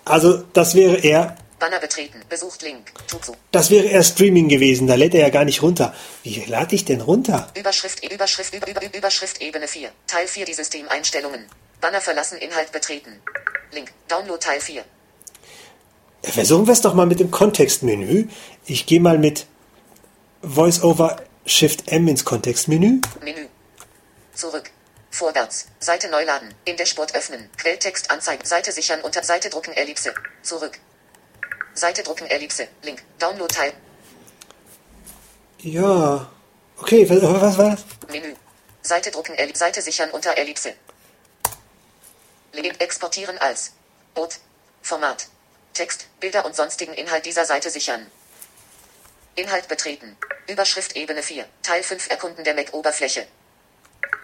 Also das wäre eher, Banner betreten. Besucht Link. Tutsu. das wäre eher Streaming gewesen. Da lädt er ja gar nicht runter. Wie lade ich denn runter? Überschrift, Überschrift, über, über, Überschrift Ebene 4. Teil 4 die Systemeinstellungen. Banner verlassen, Inhalt betreten. Link. Download Teil 4. Ja, Versuchen wir es doch mal mit dem Kontextmenü. Ich gehe mal mit VoiceOver Shift M ins Kontextmenü. Menü. Zurück. Vorwärts. Seite neu laden. In Dashboard öffnen. Quelltext anzeigen. Seite sichern unter Seite drucken Ellipse. Zurück. Seite drucken Ellipse. Link. Download Teil. Ja. Okay, was, was war das? Menü. Seite drucken Ellipse. Seite sichern unter Ellipse. Link exportieren als. Ort. Format. Text, Bilder und sonstigen Inhalt dieser Seite sichern. Inhalt betreten. Überschrift Ebene 4. Teil 5 Erkunden der Mac-Oberfläche.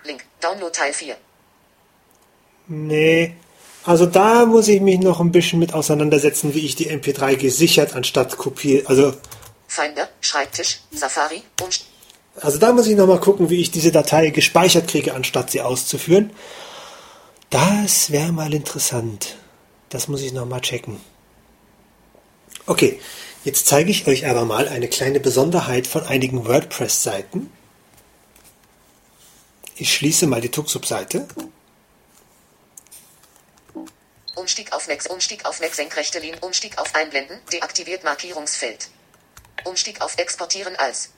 Link. Download Teil 4. Nee. Also da muss ich mich noch ein bisschen mit auseinandersetzen, wie ich die MP3 gesichert anstatt kopiert. Also, Finder, Schreibtisch, Safari, Umst also da muss ich noch mal gucken, wie ich diese Datei gespeichert kriege, anstatt sie auszuführen. Das wäre mal interessant. Das muss ich noch mal checken. Okay, jetzt zeige ich euch aber mal eine kleine Besonderheit von einigen WordPress-Seiten. Ich schließe mal die Tuxup-Seite. Umstieg auf Mac, Umstieg auf Mac, senkrechte Linie, Umstieg auf Einblenden, deaktiviert Markierungsfeld. Umstieg auf Exportieren als.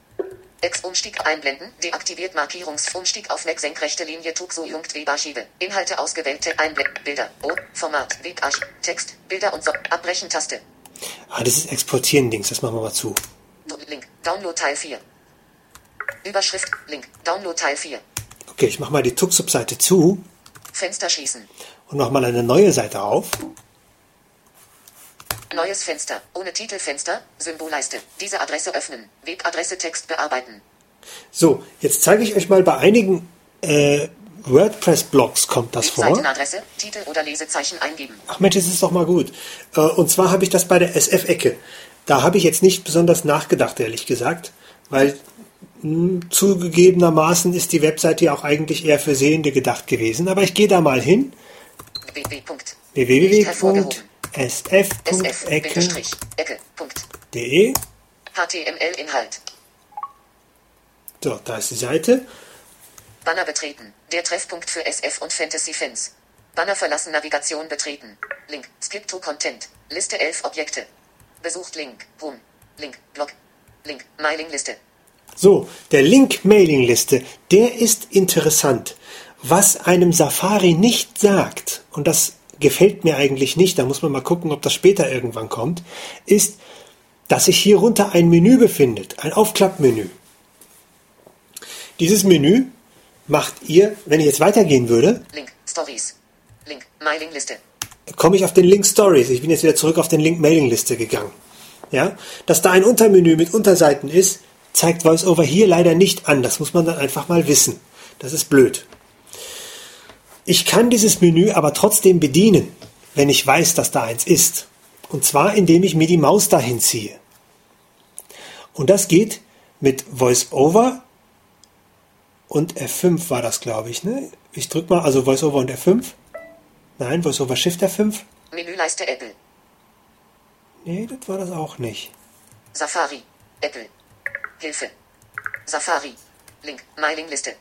Ex Umstieg einblenden, deaktiviert Markierungs Umstieg auf Mac senkrechte Linie Tuxo Jungt Webarchive. Inhalte ausgewählte Einblenden, Bilder, O, Format, Webarchiv, Text, Bilder und so, Abbrechen Taste. Ah, das ist Exportieren-Dings, das machen wir mal zu. Link, Download Teil 4. Überschrift, Link, Download Teil 4. Okay, ich mache mal die Tuxup-Seite zu Fenster schließen. und mache mal eine neue Seite auf. Neues Fenster. Ohne Titelfenster. Symbolleiste. Diese Adresse öffnen. Webadresse Text bearbeiten. So, jetzt zeige ich euch mal bei einigen äh, WordPress-Blogs kommt das vor. Seitenadresse, Titel oder Lesezeichen eingeben. Ach Mensch, das ist doch mal gut. Äh, und zwar habe ich das bei der SF-Ecke. Da habe ich jetzt nicht besonders nachgedacht, ehrlich gesagt, weil mh, zugegebenermaßen ist die Webseite ja auch eigentlich eher für Sehende gedacht gewesen. Aber ich gehe da mal hin. www.sf.ecke.de sf-ecke. HTML-Inhalt. So, da ist die Seite. Banner betreten. Der Treffpunkt für SF und Fantasy-Fans. Banner verlassen Navigation betreten. Link. Skip to Content. Liste 11 Objekte. Besucht Link. Home. Link. Blog. Link. Mailingliste. So, der Link Mailingliste, der ist interessant. Was einem Safari nicht sagt, und das gefällt mir eigentlich nicht, da muss man mal gucken, ob das später irgendwann kommt, ist, dass sich hier runter ein Menü befindet, ein Aufklappmenü. Dieses Menü macht ihr, wenn ich jetzt weitergehen würde, Link. Stories. Link. Mailingliste. komme ich auf den Link Stories. Ich bin jetzt wieder zurück auf den Link Mailingliste gegangen. Ja, dass da ein Untermenü mit Unterseiten ist, zeigt VoiceOver hier leider nicht an. Das muss man dann einfach mal wissen. Das ist blöd. Ich kann dieses Menü aber trotzdem bedienen, wenn ich weiß, dass da eins ist. Und zwar, indem ich mir die Maus dahin ziehe. Und das geht mit VoiceOver und F5 war das, glaube ich. Ne? Ich drücke mal, also VoiceOver und F5. Nein, VoiceOver Shift F5? Menüleiste Apple. Nee, das war das auch nicht. Safari. Apple. Hilfe. Safari. Link. Mailingliste.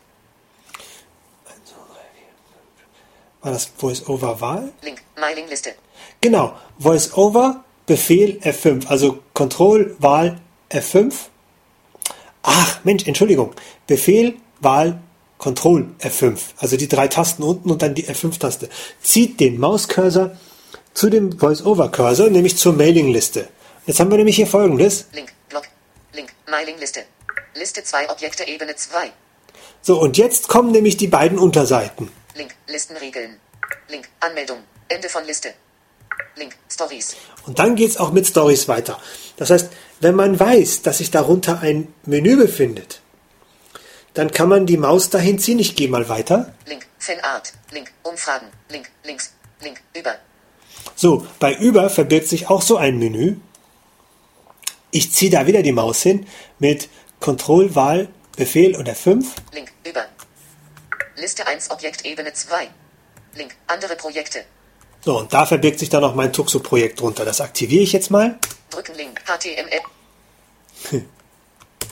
War das VoiceOver Wahl? Link. Mailingliste. Genau, VoiceOver Befehl F5, also Control Wahl F5. Ach, Mensch, Entschuldigung. Befehl Wahl Control F5, also die drei Tasten unten und dann die F5-Taste. Zieht den Mauscursor zu dem VoiceOver-Cursor, nämlich zur Mailingliste. Jetzt haben wir nämlich hier folgendes. Link. Block. Link. Mailingliste. Liste 2 Objekte Ebene 2. So, und jetzt kommen nämlich die beiden Unterseiten. Link. Listenregeln. Link. Anmeldung. Ende von Liste. Link. Stories. Und dann geht's auch mit Stories weiter. Das heißt, wenn man weiß, dass sich darunter ein Menü befindet, dann kann man die Maus dahin ziehen. Ich gehe mal weiter. Link. Fanart. Link. Umfragen. Link. Links. Link. Über. So, bei Über verbirgt sich auch so ein Menü. Ich ziehe da wieder die Maus hin mit Control, Wahl, Befehl und F5. Link. Über. Liste 1 Objekt Ebene 2. Link. Andere Projekte. So, und da verbirgt sich dann noch mein Tuxo-Projekt drunter. Das aktiviere ich jetzt mal. Drücken Link. HTML. (laughs)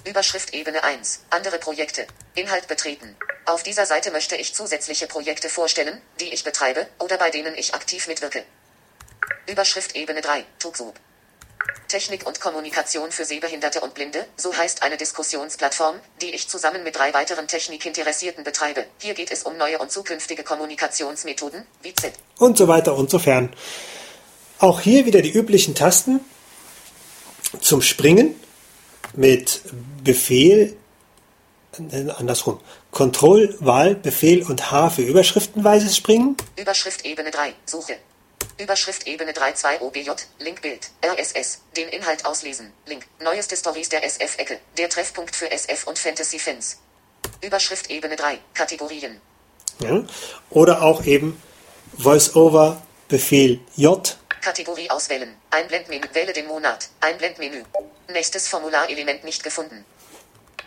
Überschrift Ebene 1. Andere Projekte. Inhalt betreten. Auf dieser Seite möchte ich zusätzliche Projekte vorstellen, die ich betreibe oder bei denen ich aktiv mitwirke. Überschrift Ebene 3. Tuxub. Technik und Kommunikation für Sehbehinderte und Blinde, so heißt eine Diskussionsplattform, die ich zusammen mit drei weiteren Technikinteressierten betreibe. Hier geht es um neue und zukünftige Kommunikationsmethoden, wie Z. Und so weiter und so fern. Auch hier wieder die üblichen Tasten zum Springen mit Befehl, andersrum, Control, Wahl, Befehl und H für überschriftenweises Springen. Überschrift Ebene 3. Suche. Überschrift Ebene 3.2 OBJ. Link Bild. RSS. Den Inhalt auslesen. Link. Neueste Stories der SF-Ecke. Der Treffpunkt für SF und Fantasy-Fans. Überschrift Ebene 3. Kategorien. Ja. Oder auch eben Voice-Over, Befehl J. Kategorie auswählen. Einblendmenü. Wähle den Monat. Einblendmenü. Nächstes Formularelement nicht gefunden.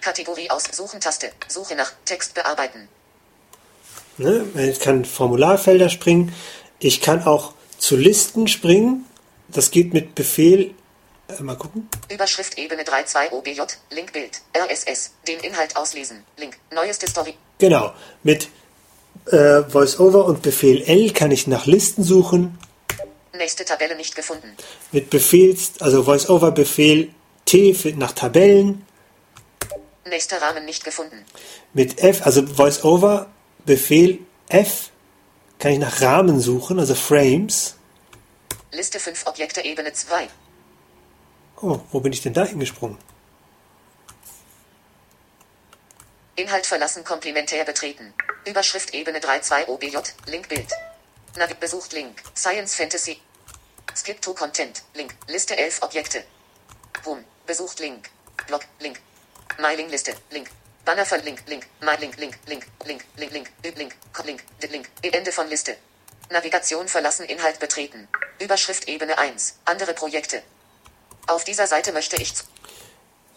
Kategorie aus. Suchen-Taste. Suche nach Text bearbeiten. Ne? Ich kann Formularfelder springen. Ich kann auch zu Listen springen. Das geht mit Befehl. Äh, mal gucken. Überschrift Ebene 3.2 OBJ. Link Bild. RSS. Den Inhalt auslesen. Link. Neueste Story. Genau. Mit äh, VoiceOver und Befehl L kann ich nach Listen suchen. Nächste Tabelle nicht gefunden. Mit Befehls, also VoiceOver Befehl T für, nach Tabellen. Nächster Rahmen nicht gefunden. Mit F, also VoiceOver Befehl F kann ich nach Rahmen suchen, also Frames. Liste 5 Objekte Ebene 2. Oh, wo bin ich denn da hingesprungen? Inhalt verlassen komplementär betreten. Überschrift Ebene 3.2 OBJ. Link Bild. Navi besucht Link. Science Fantasy. Skip to Content. Link. Liste 11 Objekte. Home. Besucht Link. Blog. Link. Mailing Liste. Link. Banner von Link. Link. My Link. Link. Link. Link. Link. Link. Link. Link. De Link. Ende von Liste. Navigation verlassen. Inhalt betreten. Überschrift Ebene 1. Andere Projekte. Auf dieser Seite möchte ich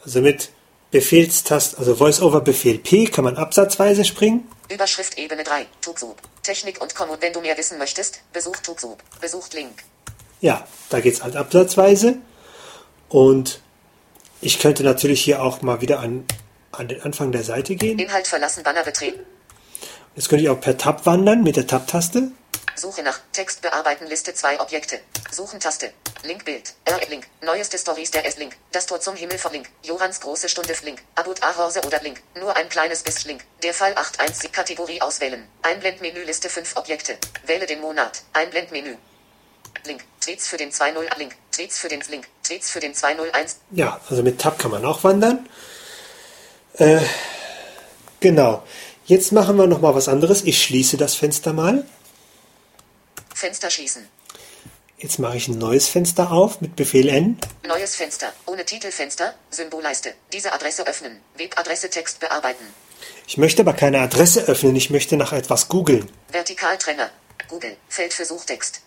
Also mit Befehlstaste, also VoiceOver Befehl P kann man absatzweise springen. Überschrift Ebene 3. Tuxub. Technik und Kommun. Wenn du mehr wissen möchtest, besucht Tuxub. Besucht Link. Ja, da geht's halt absatzweise. Und ich könnte natürlich hier auch mal wieder an, an den Anfang der Seite gehen. Inhalt verlassen. Banner betreten. Jetzt könnte ich auch per Tab wandern mit der Tab-Taste. Suche nach Text bearbeiten Liste 2 Objekte. Suchen Taste. Link Bild. R Link. Neueste Stories der S Link. Das Tor zum Himmel von Link. Jorans große Stunde Link. Abut Ahorse oder Link. Nur ein kleines bis Link. Der Fall 81 Kategorie auswählen. Einblendmenü Liste 5 Objekte. Wähle den Monat. Einblendmenü. Link. Tweets für den 20 Link. Tweets für den Link. Tweets für den 201. Ja, also mit Tab kann man auch wandern. Äh, genau. Jetzt machen wir noch mal was anderes. Ich schließe das Fenster mal. Fenster schließen. Jetzt mache ich ein neues Fenster auf mit Befehl N. Neues Fenster. Ohne Titelfenster. Symbolleiste. Diese Adresse öffnen. Webadresse Text bearbeiten. Ich möchte aber keine Adresse öffnen. Ich möchte nach etwas googeln. Vertikaltrenner. Google. Feld für Suchtext.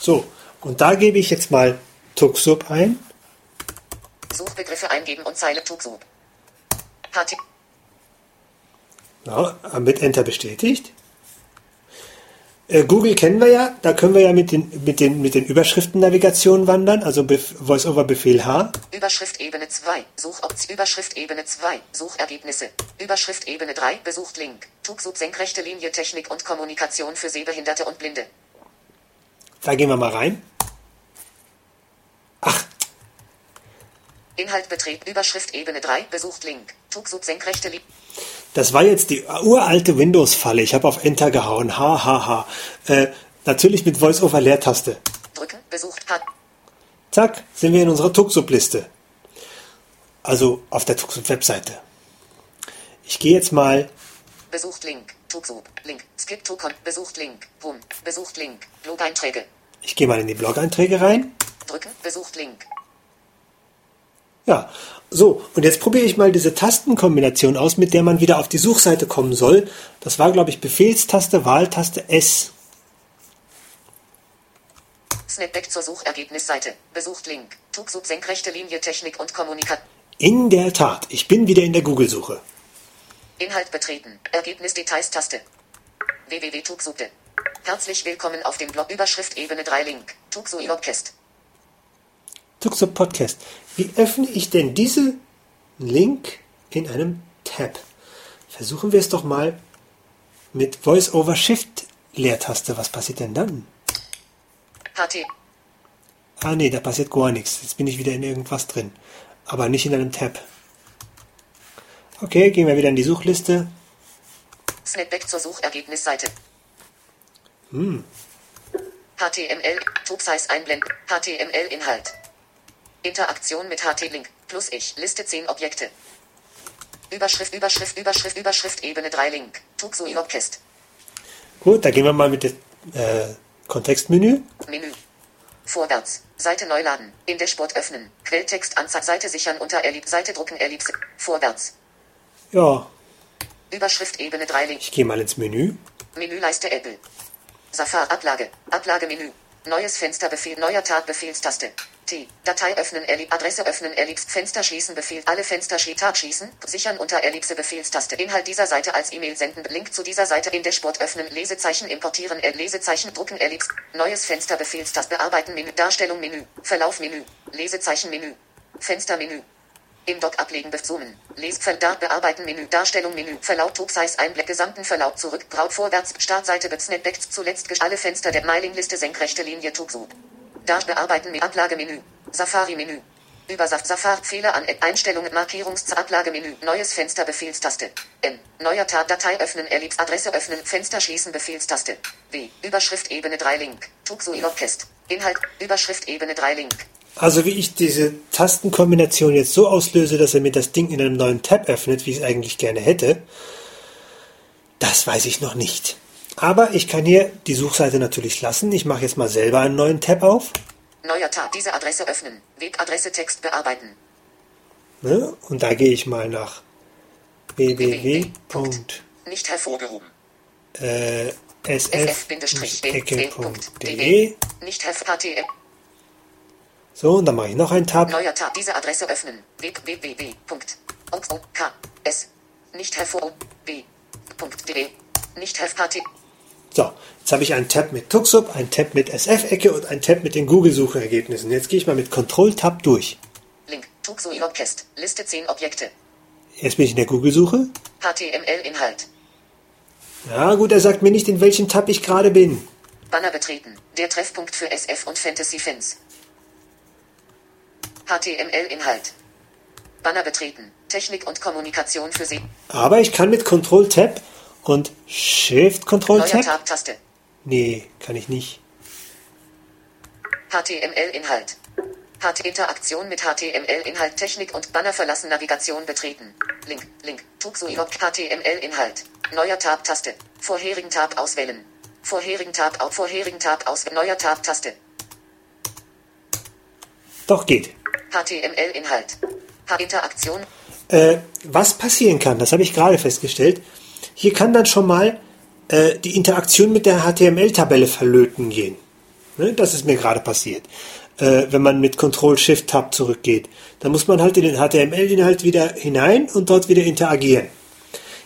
So, und da gebe ich jetzt mal Tuxub ein. Suchbegriffe eingeben und Zeile Tuxub. HT. Ja, mit Enter bestätigt. Äh, Google kennen wir ja, da können wir ja mit den, mit den, mit den Überschriften-Navigationen wandern, also Bef Voice-over-Befehl H. Überschrift Ebene 2. Suchoption. Überschrift Ebene 2. Suchergebnisse. Überschrift Ebene 3. Besucht Link. Tugsub senkrechte Linie Technik und Kommunikation für Sehbehinderte und Blinde. Da gehen wir mal rein. Ach, Inhalt betreten. Überschrift Ebene 3. Besucht Link. Tugsub senkrechte Linie. das war jetzt die uralte Windows-Falle. Ich habe auf Enter gehauen. Ha, ha, ha. Äh, natürlich mit Voice-over-Leertaste. Drücken. Besucht hat. Zack, sind wir in unserer Tuxub-Liste. Also auf der Tuxub-Webseite. Ich gehe jetzt mal Besucht Link. Tugsub. Link. Skip to con. Besucht Link. Boom. Besucht Link. Blog-Einträge. Ich gehe mal in die Blog-Einträge rein. Drücken. Besucht Link. Ja, so, und jetzt probiere ich mal diese Tastenkombination aus, mit der man wieder auf die Suchseite kommen soll. Das war, glaube ich, Befehlstaste, Wahltaste S. Snapback zur Suchergebnisseite. Besucht Link. Tugsub senkrechte Linie Technik und Kommunikation. In der Tat, ich bin wieder in der Google-Suche. Inhalt betreten. Ergebnis Details Taste. www.tugsubde. Herzlich willkommen auf dem Blog Überschrift Ebene 3 Link. Tugsu Podcast. Tuxub Podcast. Wie öffne ich denn diesen Link in einem Tab? Versuchen wir es doch mal mit Voice-over-Shift-Leertaste. Was passiert denn dann? HT. Ah nee, da passiert gar nichts. Jetzt bin ich wieder in irgendwas drin. Aber nicht in einem Tab. Okay, gehen wir wieder in die Suchliste. Snapback zur Suchergebnisseite. HTML. Tubsize einblenden. HTML Inhalt. Interaktion mit HT-Link. Plus ich. Liste 10 Objekte. Überschrift, Überschrift, Überschrift, Überschrift, Ebene 3 Link. Tugsu Podcast. Gut, da gehen wir mal mit dem äh, Kontextmenü. Menü. Vorwärts. Seite neu laden. In Dashboard öffnen. Quelltext Anzeige. Seite sichern unter Ellipse. Seite drucken Ellipse. Vorwärts. Ja, Überschrift Ebene 3 Link. ich gehe mal ins Menü. Menüleiste Apple. Safari Ablage. Ablagemenü. Neues Fenster Befehl. Neuer Tab Befehlstaste. T. Datei öffnen Ellipse. Adresse öffnen Ellipse. Fenster schließen Befehl. Alle Fenster schließen. Tab schließen. Sichern unter Ellipse Befehlstaste. Inhalt dieser Seite als E-Mail senden. Link zu dieser Seite in Dashboard öffnen. Lesezeichen importieren. Lesezeichen drucken Ellipse. Neues Fenster Befehlstaste. Bearbeiten Menü. Darstellung Menü. Verlauf Menü. Lesezeichen Menü. Fenstermenü. Im Dock ablegen bezoomen. Lesfeld da bearbeiten Menü Darstellung Menü Verlauf Topsize Einblick gesamten Verlauf zurück Braut vorwärts Startseite Snapback zuletzt gesch- alle Fenster der Mailingliste senkrechte Linie Tugsub. Da bearbeiten mit Ablagemenü Safari Menü Übersaft Safari Fehler an App Einstellungen Markierungs Ablagemenü Neues Fenster Befehlstaste M. Neuer Tab Datei öffnen Ellipse Adresse öffnen Fenster schließen Befehlstaste W. Überschrift Ebene 3 Link. Tugsu Ilokest Inhalt Überschrift Ebene 3 Link Also wie ich diese Tastenkombination jetzt so auslöse, dass er mir das Ding in einem neuen Tab öffnet, wie ich es eigentlich gerne hätte, das weiß ich noch nicht. Aber ich kann hier die Suchseite natürlich lassen. Ich mache jetzt mal selber einen neuen Tab auf. Neuer Tab diese Adresse öffnen Webadresse Text bearbeiten Ne? Und da gehe ich mal nach Nicht hervorgehoben. www.sf-ecke.de Nicht herv.htm. So, und dann mache ich noch einen Tab. Neuer Tab. Diese Adresse öffnen. www.oks. Nicht hervor. Nicht herv.ht. So, jetzt habe ich einen Tab mit Tuxup, einen Tab mit SF-Ecke und einen Tab mit den Google-Suchergebnissen. Jetzt gehe ich mal mit Control-Tab durch. Link. Tuxo Podcast. Liste 10 Objekte. Jetzt bin ich in der Google-Suche. HTML-Inhalt. Ja, gut, er sagt mir nicht, in welchem Tab ich gerade bin. Banner betreten. Der Treffpunkt für SF und Fantasy-Fans. HTML-Inhalt. Banner betreten. Technik und Kommunikation für Sie. Aber ich kann mit Control-Tab und Neuer Shift-Control-Tab. Tab-Taste. Nee, kann ich nicht. HTML-Inhalt. HT Interaktion mit HTML-Inhalt Technik und Banner verlassen Navigation betreten. Link, Link, Tuxuiop HTML-Inhalt. Neuer Tab-Taste. Vorherigen Tab auswählen. Vorherigen Tab vorherigen Tab aus neuer Tab-Taste. Doch geht. HTML-Inhalt. H-Interaktion. Äh, was passieren kann, das habe ich gerade festgestellt. Hier kann dann schon mal äh, die Interaktion mit der HTML-Tabelle verlöten gehen. Ne, das ist mir gerade passiert. Äh, wenn man mit Control-Shift-Tab zurückgeht. Dann muss man halt in den HTML-Inhalt wieder hinein und dort wieder interagieren.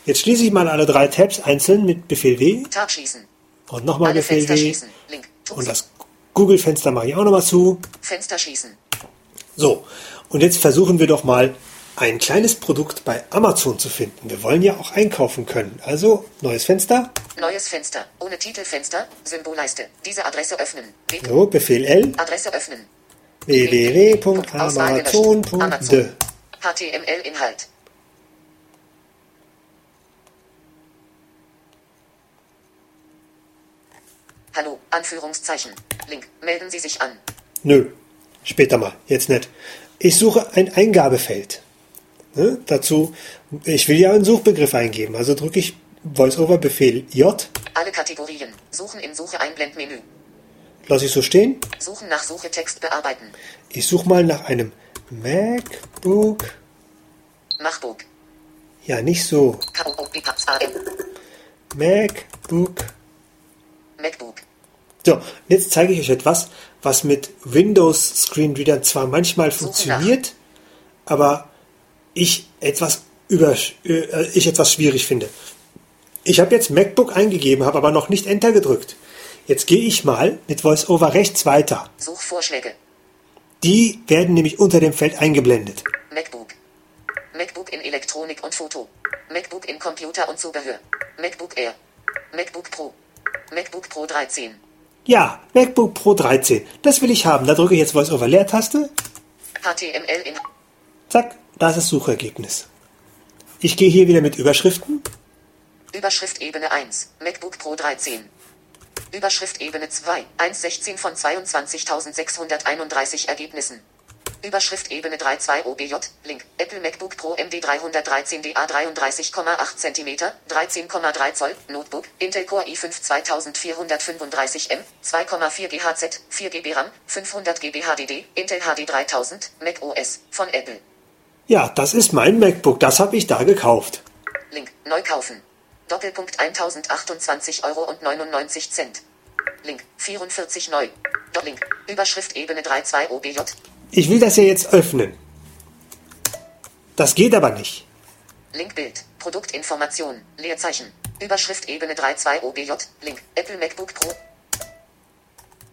Jetzt schließe ich mal alle drei Tabs einzeln mit Befehl W Tab schließen. Und nochmal Befehl Fenster W. Und das Google-Fenster mache ich auch nochmal zu. Fenster schließen. So, und jetzt versuchen wir doch mal ein kleines Produkt bei Amazon zu finden. Wir wollen ja auch einkaufen können. Also, neues Fenster. Neues Fenster. Ohne Titelfenster. Symbolleiste. Diese Adresse öffnen. So, Befehl L. Adresse öffnen. www.amazon.de HTML-Inhalt. Hallo, Anführungszeichen. Link. Melden Sie sich an. Nö, später mal, jetzt nicht. Ich suche ein Eingabefeld. Ne? Dazu, ich will ja einen Suchbegriff eingeben, also drücke ich VoiceOver-Befehl J, Alle Kategorien. Suchen im Suche Einblendmenü. lasse ich so stehen. Suchen nach Suche Text bearbeiten. Ich suche mal nach einem MacBook. Machbook. Ja, nicht so. MacBook. MacBook. So, jetzt zeige ich euch etwas, was mit Windows Screenreadern zwar manchmal funktioniert, aber ich etwas über, äh, ich etwas schwierig finde. Ich habe jetzt MacBook eingegeben, habe aber noch nicht Enter gedrückt. Jetzt gehe ich mal mit VoiceOver rechts weiter. Suchvorschläge. Die werden nämlich unter dem Feld eingeblendet. MacBook. MacBook in Elektronik und Foto. MacBook in Computer und Zubehör. MacBook Air. MacBook Pro. MacBook Pro 13. Ja, MacBook Pro 13. Das will ich haben. Da drücke ich jetzt VoiceOver Leertaste. HTML in Zack, da ist das Suchergebnis. Ich gehe hier wieder mit Überschriften. Überschrift Ebene 1. MacBook Pro 13. Überschrift Ebene 2. 1.16 von 22.631 Ergebnissen. Überschrift Ebene 3 2 OBJ. Link. Apple MacBook Pro MD 313 DA 33,8 cm, 13,3 Zoll. Notebook. Intel Core i5 2435M, 2,4 GHz, 4 GB RAM, 500 GB HDD, Intel HD 3000, Mac OS. Von Apple. Ja, das ist mein MacBook. Das habe ich da gekauft. Link. Neu kaufen. Doppelpunkt 1028 Euro und 99 Cent. Link. 44 neu. Link. Überschrift Ebene 32 OBJ. Ich will das ja jetzt öffnen. Das geht aber nicht. Linkbild. Produktinformation. Leerzeichen. Überschrift Ebene 32 OBJ. Link. Apple MacBook Pro.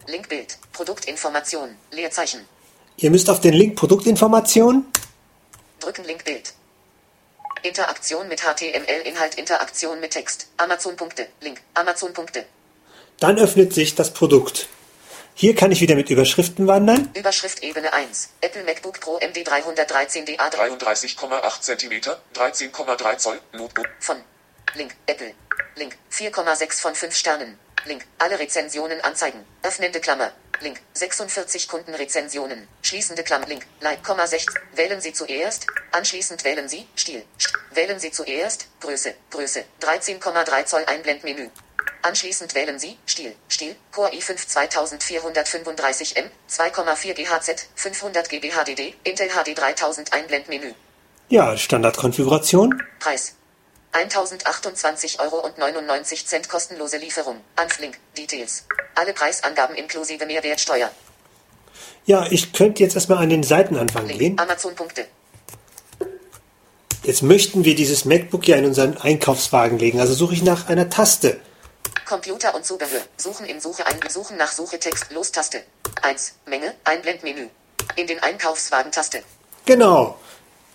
Linkbild. Produktinformation. Leerzeichen. Ihr müsst auf den Link Produktinformationen. Drücken Linkbild. Interaktion mit HTML-Inhalt, Interaktion mit Text. Amazon-Punkte. Link. Amazon-Punkte. Dann öffnet sich das Produkt. Hier kann ich wieder mit Überschriften wandern. Überschrift Ebene 1. Apple MacBook Pro MD 313 DA 33,8 cm, 13,3 Zoll, Notebook. von Link Apple. Link 4,6 von 5 Sternen. Link alle Rezensionen anzeigen. Öffnende Klammer. Link 46 Kundenrezensionen. Schließende Klammer. Link Like, 6. Wählen Sie zuerst. Anschließend wählen Sie Stil. St wählen Sie zuerst Größe. Größe 13,3 Zoll Einblendmenü. Anschließend wählen Sie Stil. Stil Core i5 2435M 2,4 GHz 500 GB HDD Intel HD 3000 Einblendmenü. Ja, Standardkonfiguration. Preis. 1028 Euro und 99 Cent kostenlose Lieferung. Anflink. Details. Alle Preisangaben inklusive Mehrwertsteuer. Ja, ich könnte jetzt erstmal an den Seitenanfang Link. gehen. Amazon-Punkte. Jetzt möchten wir dieses MacBook ja in unseren Einkaufswagen legen. Also suche ich nach einer Taste. Computer und Zubehör. Suchen in Suche ein. Suchen nach Suche Text. Los-Taste. 1. Menge. Einblendmenü. In den Einkaufswagen-Taste. Genau.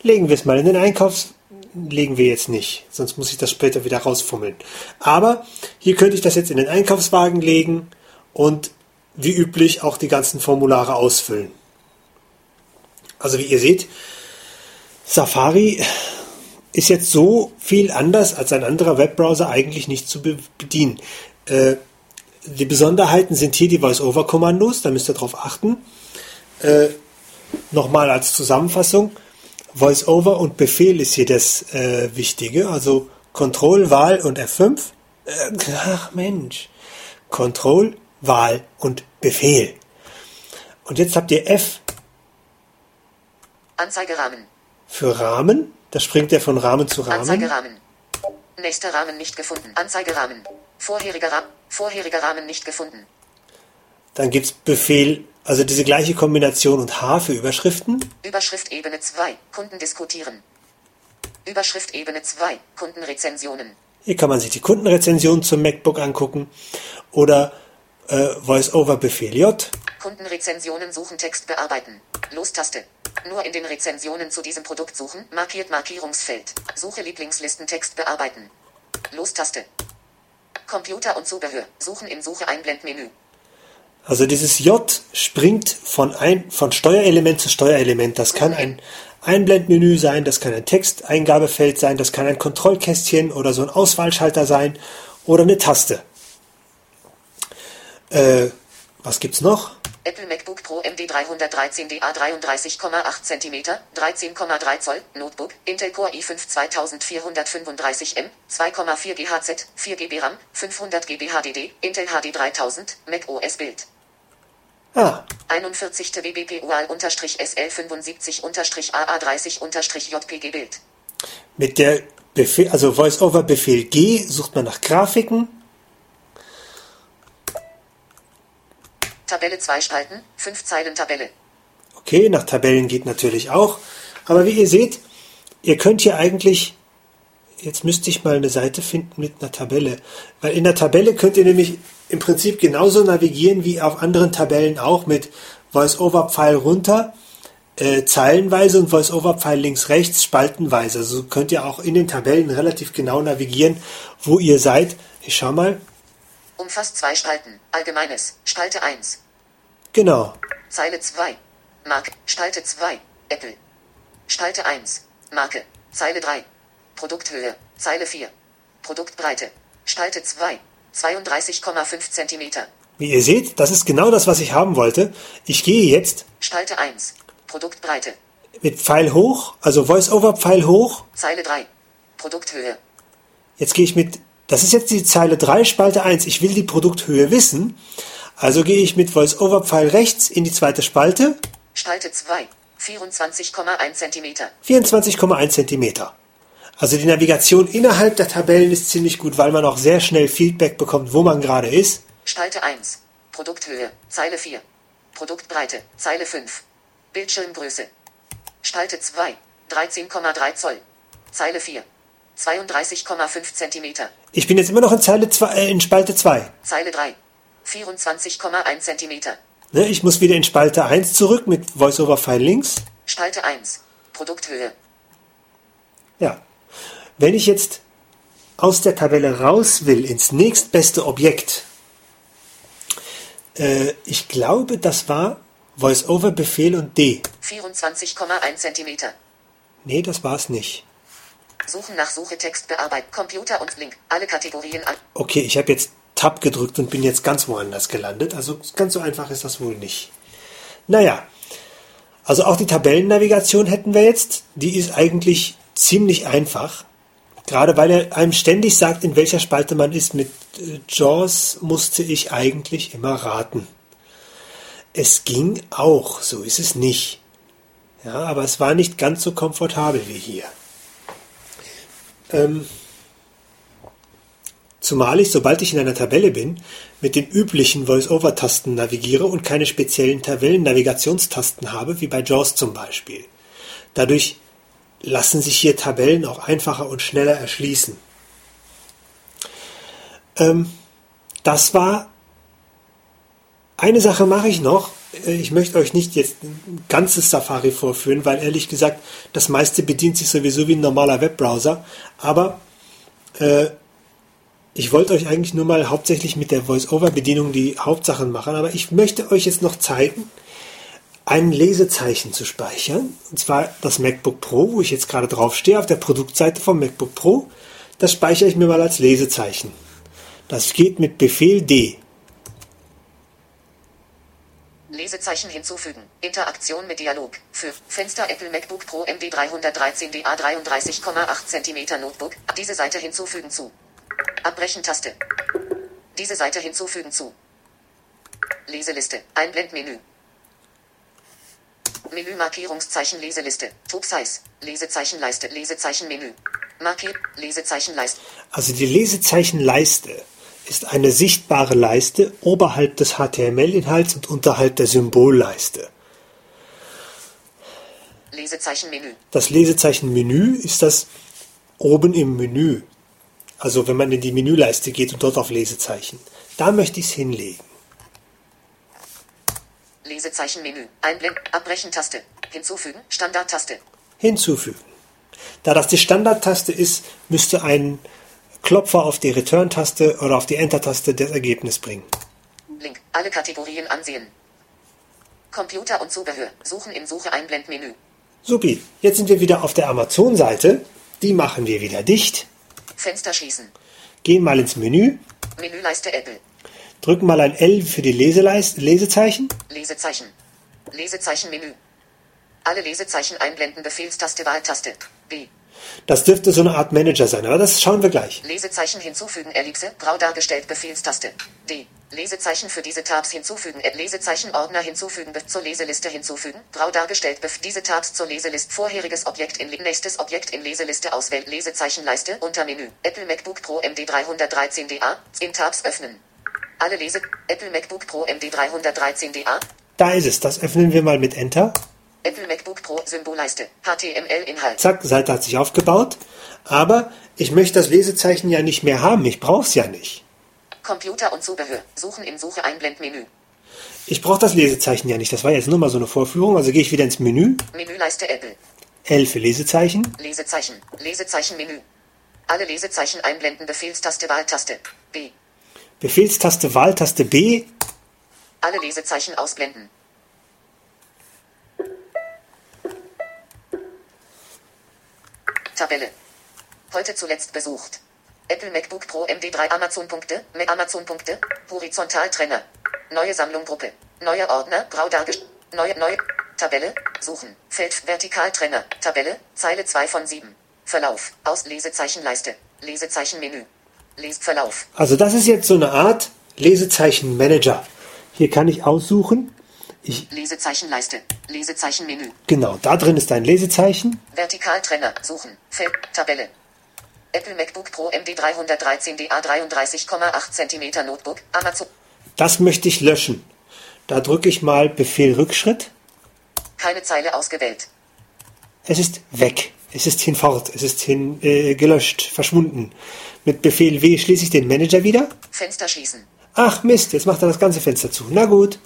Legen wir es mal in den Einkaufs... Legen wir jetzt nicht, sonst muss ich das später wieder rausfummeln. Aber hier könnte ich das jetzt in den Einkaufswagen legen und wie üblich auch die ganzen Formulare ausfüllen. Also wie ihr seht, Safari ist jetzt so viel anders als ein anderer Webbrowser eigentlich nicht zu be- bedienen. Äh, die Besonderheiten sind hier die Voice-Over-Kommandos, da müsst ihr drauf achten. Äh, Nochmal als Zusammenfassung. Voice-Over und Befehl ist hier das äh, Wichtige. Also Control, Wahl und F5. Äh, ach Mensch. Control, Wahl und Befehl. Und jetzt habt ihr F Anzeigerahmen. für Rahmen. Da springt er von Rahmen zu Rahmen. Anzeigerahmen. Nächster Rahmen nicht gefunden. Anzeigerahmen. Vorheriger Rahmen. Vorheriger Rahmen nicht gefunden. Dann gibt's Befehl, also diese gleiche Kombination und H für Überschriften. Überschrift Ebene 2. Kunden diskutieren. Überschrift Ebene 2. Kundenrezensionen. Hier kann man sich die Kundenrezension zum MacBook angucken. oder äh, Voice-Over-Befehl J. Kundenrezensionen suchen, Text bearbeiten. Los-Taste. Nur in den Rezensionen zu diesem Produkt suchen, markiert Markierungsfeld. Suche Lieblingslisten, Text bearbeiten. Los-Taste. Computer und Zubehör. Suchen im Suche-Einblendmenü. Also dieses J springt von, ein, von Steuerelement zu Steuerelement. Das kann ein Einblendmenü sein, das kann ein Texteingabefeld sein, das kann ein Kontrollkästchen oder so ein Auswahlschalter sein oder eine Taste. Äh, was gibt's noch? Apple MacBook Pro MD 313 DA 33,8 cm, 13,3 Zoll, Notebook, Intel Core i5 2435M, 2,4 GHz, 4 GB RAM, 500 GB HDD, Intel HD 3000, Mac OS Bild. Ah, 41. WBP UAL-SL75-AA30-JPG Bild. mit der Befehl, also Voice-Over-Befehl G sucht man nach Grafiken. Tabelle 2 Spalten, 5 Zeilen Tabelle. Okay, nach Tabellen geht natürlich auch. Aber wie ihr seht, ihr könnt hier eigentlich, jetzt müsste ich mal eine Seite finden mit einer Tabelle, weil in der Tabelle könnt ihr nämlich im Prinzip genauso navigieren wie auf anderen Tabellen auch mit Voice-Over-Pfeil runter, äh, zeilenweise und Voice-Over-Pfeil links, rechts, spaltenweise. Also könnt ihr auch in den Tabellen relativ genau navigieren, wo ihr seid. Ich schau mal. Umfasst 2 Spalten. Allgemeines. Spalte 1. Genau. Zeile 2. Marke. Spalte 2. Apple. Spalte 1. Marke. Zeile 3. Produkthöhe. Zeile 4. Produktbreite. Spalte 2. 32,5 cm. Wie ihr seht, das ist genau das, was ich haben wollte. Ich gehe jetzt Spalte 1. Produktbreite. mit Pfeil hoch, also Voice-Over-Pfeil hoch. Zeile 3. Produkthöhe. Jetzt gehe ich mit, das ist jetzt die Zeile 3, Spalte 1. Ich will die Produkthöhe wissen. Also gehe ich mit Voice-Over-Pfeil rechts in die zweite Spalte, Spalte 2. 24,1 cm. 24,1 Zentimeter. Also die Navigation innerhalb der Tabellen ist ziemlich gut, weil man auch sehr schnell Feedback bekommt, wo man gerade ist. Spalte 1. Produkthöhe. Zeile 4. Produktbreite. Zeile 5. Bildschirmgröße. Spalte 2. 13,3 Zoll. Zeile 4. 32,5 cm. Ich bin jetzt immer noch in, Zeile zwei, äh, in Spalte 2. Zeile 3. 24,1 cm. Ne, ich muss wieder in Spalte 1 zurück mit Voice-Over-Pfeil links. Spalte 1. Produkthöhe. Ja. Wenn ich jetzt aus der Tabelle raus will ins nächstbeste Objekt, äh, ich glaube, das war Voice-Over-Befehl und D. 24,1 cm. Nee, das war es nicht. Suchen nach Suche Text bearbeiten. Computer und Link. Alle Kategorien an. Okay, ich habe jetzt Tab gedrückt und bin jetzt ganz woanders gelandet. Also ganz so einfach ist das wohl nicht. Naja, also auch die Tabellennavigation hätten wir jetzt. Die ist eigentlich ziemlich einfach. Gerade weil er einem ständig sagt, in welcher Spalte man ist. Mit äh, JAWS musste ich eigentlich immer raten. Es ging auch, so ist es nicht. Ja, aber es war nicht ganz so komfortabel wie hier. Ähm, Zumal ich, sobald ich in einer Tabelle bin, mit den üblichen Voice-Over-Tasten navigiere und keine speziellen Tabellen-Navigationstasten habe, wie bei JAWS zum Beispiel. Dadurch lassen sich hier Tabellen auch einfacher und schneller erschließen. Ähm, das war eine Sache mache ich noch. Äh, Ich möchte euch nicht jetzt ein ganzes Safari vorführen, weil ehrlich gesagt, das meiste bedient sich sowieso wie ein normaler Webbrowser. Aber äh, ich wollte euch eigentlich nur mal hauptsächlich mit der Voice-Over-Bedienung die Hauptsachen machen, aber ich möchte euch jetzt noch zeigen, ein Lesezeichen zu speichern. Und zwar das MacBook Pro, wo ich jetzt gerade drauf stehe, auf der Produktseite vom MacBook Pro. Das speichere ich mir mal als Lesezeichen. Das geht mit Befehl D. Lesezeichen hinzufügen. Interaktion mit Dialog. Für Fenster Apple MacBook Pro MD 313 DA 33,8 cm Notebook. Diese Seite hinzufügen zu. Abbrechen Taste. Diese Seite hinzufügen zu. Leseliste. Einblendmenü. Menü Markierungszeichen Leseliste. Top Size. Lesezeichenleiste. Lesezeichenmenü. Markiert. Lesezeichenleiste. Also die Lesezeichenleiste ist eine sichtbare Leiste oberhalb des HTML-Inhalts und unterhalb der Symbolleiste. Lesezeichenmenü. Das Lesezeichenmenü ist das oben im Menü. Also wenn man in die Menüleiste geht und dort auf Lesezeichen. Da möchte ich es hinlegen. Lesezeichenmenü. Einblenden. Abbrechen-Taste. Hinzufügen. Standardtaste. Hinzufügen. Da das die Standardtaste ist, müsste ein Klopfer auf die Return-Taste oder auf die Enter-Taste das Ergebnis bringen. Link. Alle Kategorien ansehen. Computer und Zubehör. Suchen im Suche-Einblendmenü. Supi, jetzt sind wir wieder auf der Amazon-Seite. Die machen wir wieder dicht. Fenster schließen. Gehen mal ins Menü, Menüleiste Apple. Drücken mal ein L für die Leseleist Lesezeichen. Lesezeichen. Lesezeichenmenü. Alle Lesezeichen einblenden. Befehlstaste. Wahltaste. B. Das dürfte so eine Art Manager sein, aber das schauen wir gleich. Lesezeichen hinzufügen. Ellipse. Grau dargestellt. Befehlstaste. D. Lesezeichen für diese Tabs hinzufügen. Lesezeichen Ordner hinzufügen. Zur Leseliste hinzufügen. Grau dargestellt. Bef diese Tabs zur Leseliste. Vorheriges Objekt in nächstes Objekt in Leseliste auswählen. Lesezeichenleiste. Untermenü. Apple MacBook Pro MD 313DA. In Tabs öffnen. Alle Lese. Apple MacBook Pro MD 313DA. Da ist es. Das öffnen wir mal mit Enter. Apple MacBook Pro Symbolleiste. HTML-Inhalt. Zack, Seite hat sich aufgebaut. Aber ich möchte das Lesezeichen ja nicht mehr haben. Ich brauche es ja nicht. Computer und Zubehör. Suchen im Suche-Einblendmenü. Ich brauche das Lesezeichen ja nicht. Das war jetzt nur mal so eine Vorführung. Also gehe ich wieder ins Menü. Menüleiste Apple. L für Lesezeichen. Lesezeichen. Lesezeichenmenü. Alle Lesezeichen einblenden. Befehlstaste. Wahltaste. B. Befehlstaste Wahltaste B. Alle Lesezeichen ausblenden. Tabelle. Heute zuletzt besucht. Apple MacBook Pro MD3 Amazon Punkte, Mac Amazon Punkte, Horizontal Trenner. Neue Sammlung Gruppe. Neuer Ordner, grau dargestellt. Neue, neue. Tabelle, suchen. Feld, Vertikal Trenner. Tabelle, Zeile 2 von 7. Verlauf, aus Lesezeichenleiste. Lesezeichenmenü. Lesverlauf. Also das ist jetzt so eine Art Lesezeichen-Manager. Hier kann ich aussuchen. Ich, Lesezeichenleiste. Lesezeichenmenü. genau, da drin ist ein Lesezeichen. Vertikaltrenner. Suchen. Feld. Tabelle. Apple MacBook Pro MD 313 DA 33,8 cm Notebook. Amazon. Das möchte ich löschen. Da drücke ich mal Befehl Rückschritt. Keine Zeile ausgewählt. Es ist weg. Es ist hinfort. Es ist hin, äh, gelöscht, verschwunden. Mit Befehl W schließe ich den Manager wieder. Fenster schließen. Ach Mist, jetzt macht er das ganze Fenster zu. Na gut.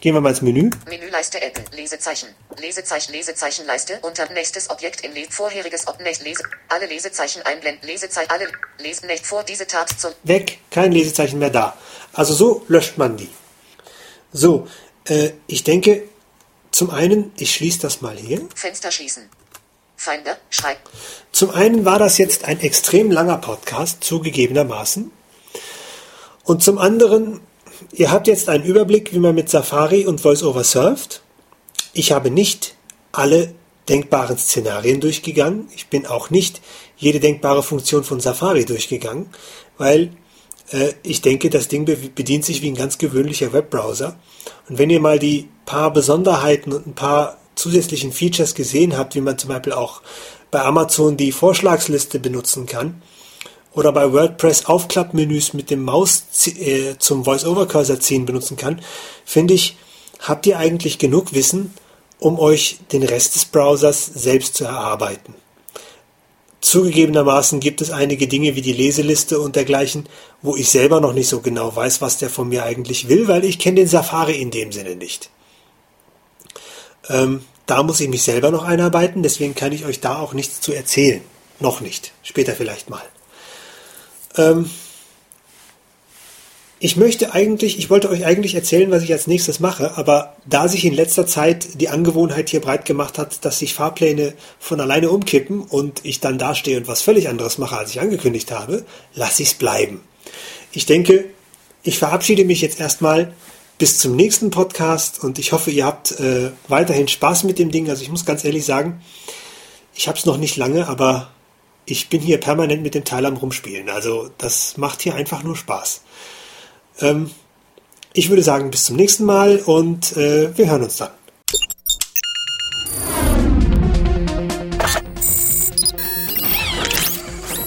Gehen wir mal ins Menü. Menüleiste Apple. Lesezeichen. Lesezeichen. Lesezeichenleiste. Unter nächstes Objekt in Le vorheriges Ob nächst Lese. Alle Lesezeichen einblenden. Lesezeichen. Alle lesen nicht vor diese Tab zur Weg, kein Lesezeichen mehr da. Also so löscht man die. So, äh, ich denke, zum einen, ich schließe das mal hier. Fenster schließen. Finder. Schreib. Zum einen war das jetzt ein extrem langer Podcast, zugegebenermaßen. Und zum anderen, ihr habt jetzt einen Überblick, wie man mit Safari und VoiceOver surft. Ich habe nicht alle denkbaren Szenarien durchgegangen. Ich bin auch nicht jede denkbare Funktion von Safari durchgegangen, weil äh, ich denke, das Ding be- bedient sich wie ein ganz gewöhnlicher Webbrowser. Und wenn ihr mal die paar Besonderheiten und ein paar zusätzlichen Features gesehen habt, wie man zum Beispiel auch bei Amazon die Vorschlagsliste benutzen kann oder bei WordPress Aufklappmenüs mit dem Maus äh, zum Voice-Over-Cursor ziehen benutzen kann, finde ich, habt ihr eigentlich genug Wissen, um euch den Rest des Browsers selbst zu erarbeiten. Zugegebenermaßen gibt es einige Dinge wie die Leseliste und dergleichen, wo ich selber noch nicht so genau weiß, was der von mir eigentlich will, weil ich kenne den Safari in dem Sinne nicht. Ähm, da muss ich mich selber noch einarbeiten, deswegen kann ich euch da auch nichts zu erzählen. Noch nicht. Später vielleicht mal. Ähm, ich möchte eigentlich, ich wollte euch eigentlich erzählen, was ich als nächstes mache, aber da sich in letzter Zeit die Angewohnheit hier breit gemacht hat, dass sich Fahrpläne von alleine umkippen und ich dann dastehe und was völlig anderes mache, als ich angekündigt habe, lasse ich es bleiben. Ich denke, ich verabschiede mich jetzt erstmal bis zum nächsten Podcast und ich hoffe, ihr habt äh, weiterhin Spaß mit dem Ding. Also ich muss ganz ehrlich sagen, ich habe es noch nicht lange, aber ich bin hier permanent mit dem Teil am Rumspielen. Also das macht hier einfach nur Spaß. Ähm, ich würde sagen, bis zum nächsten Mal und äh, wir hören uns dann.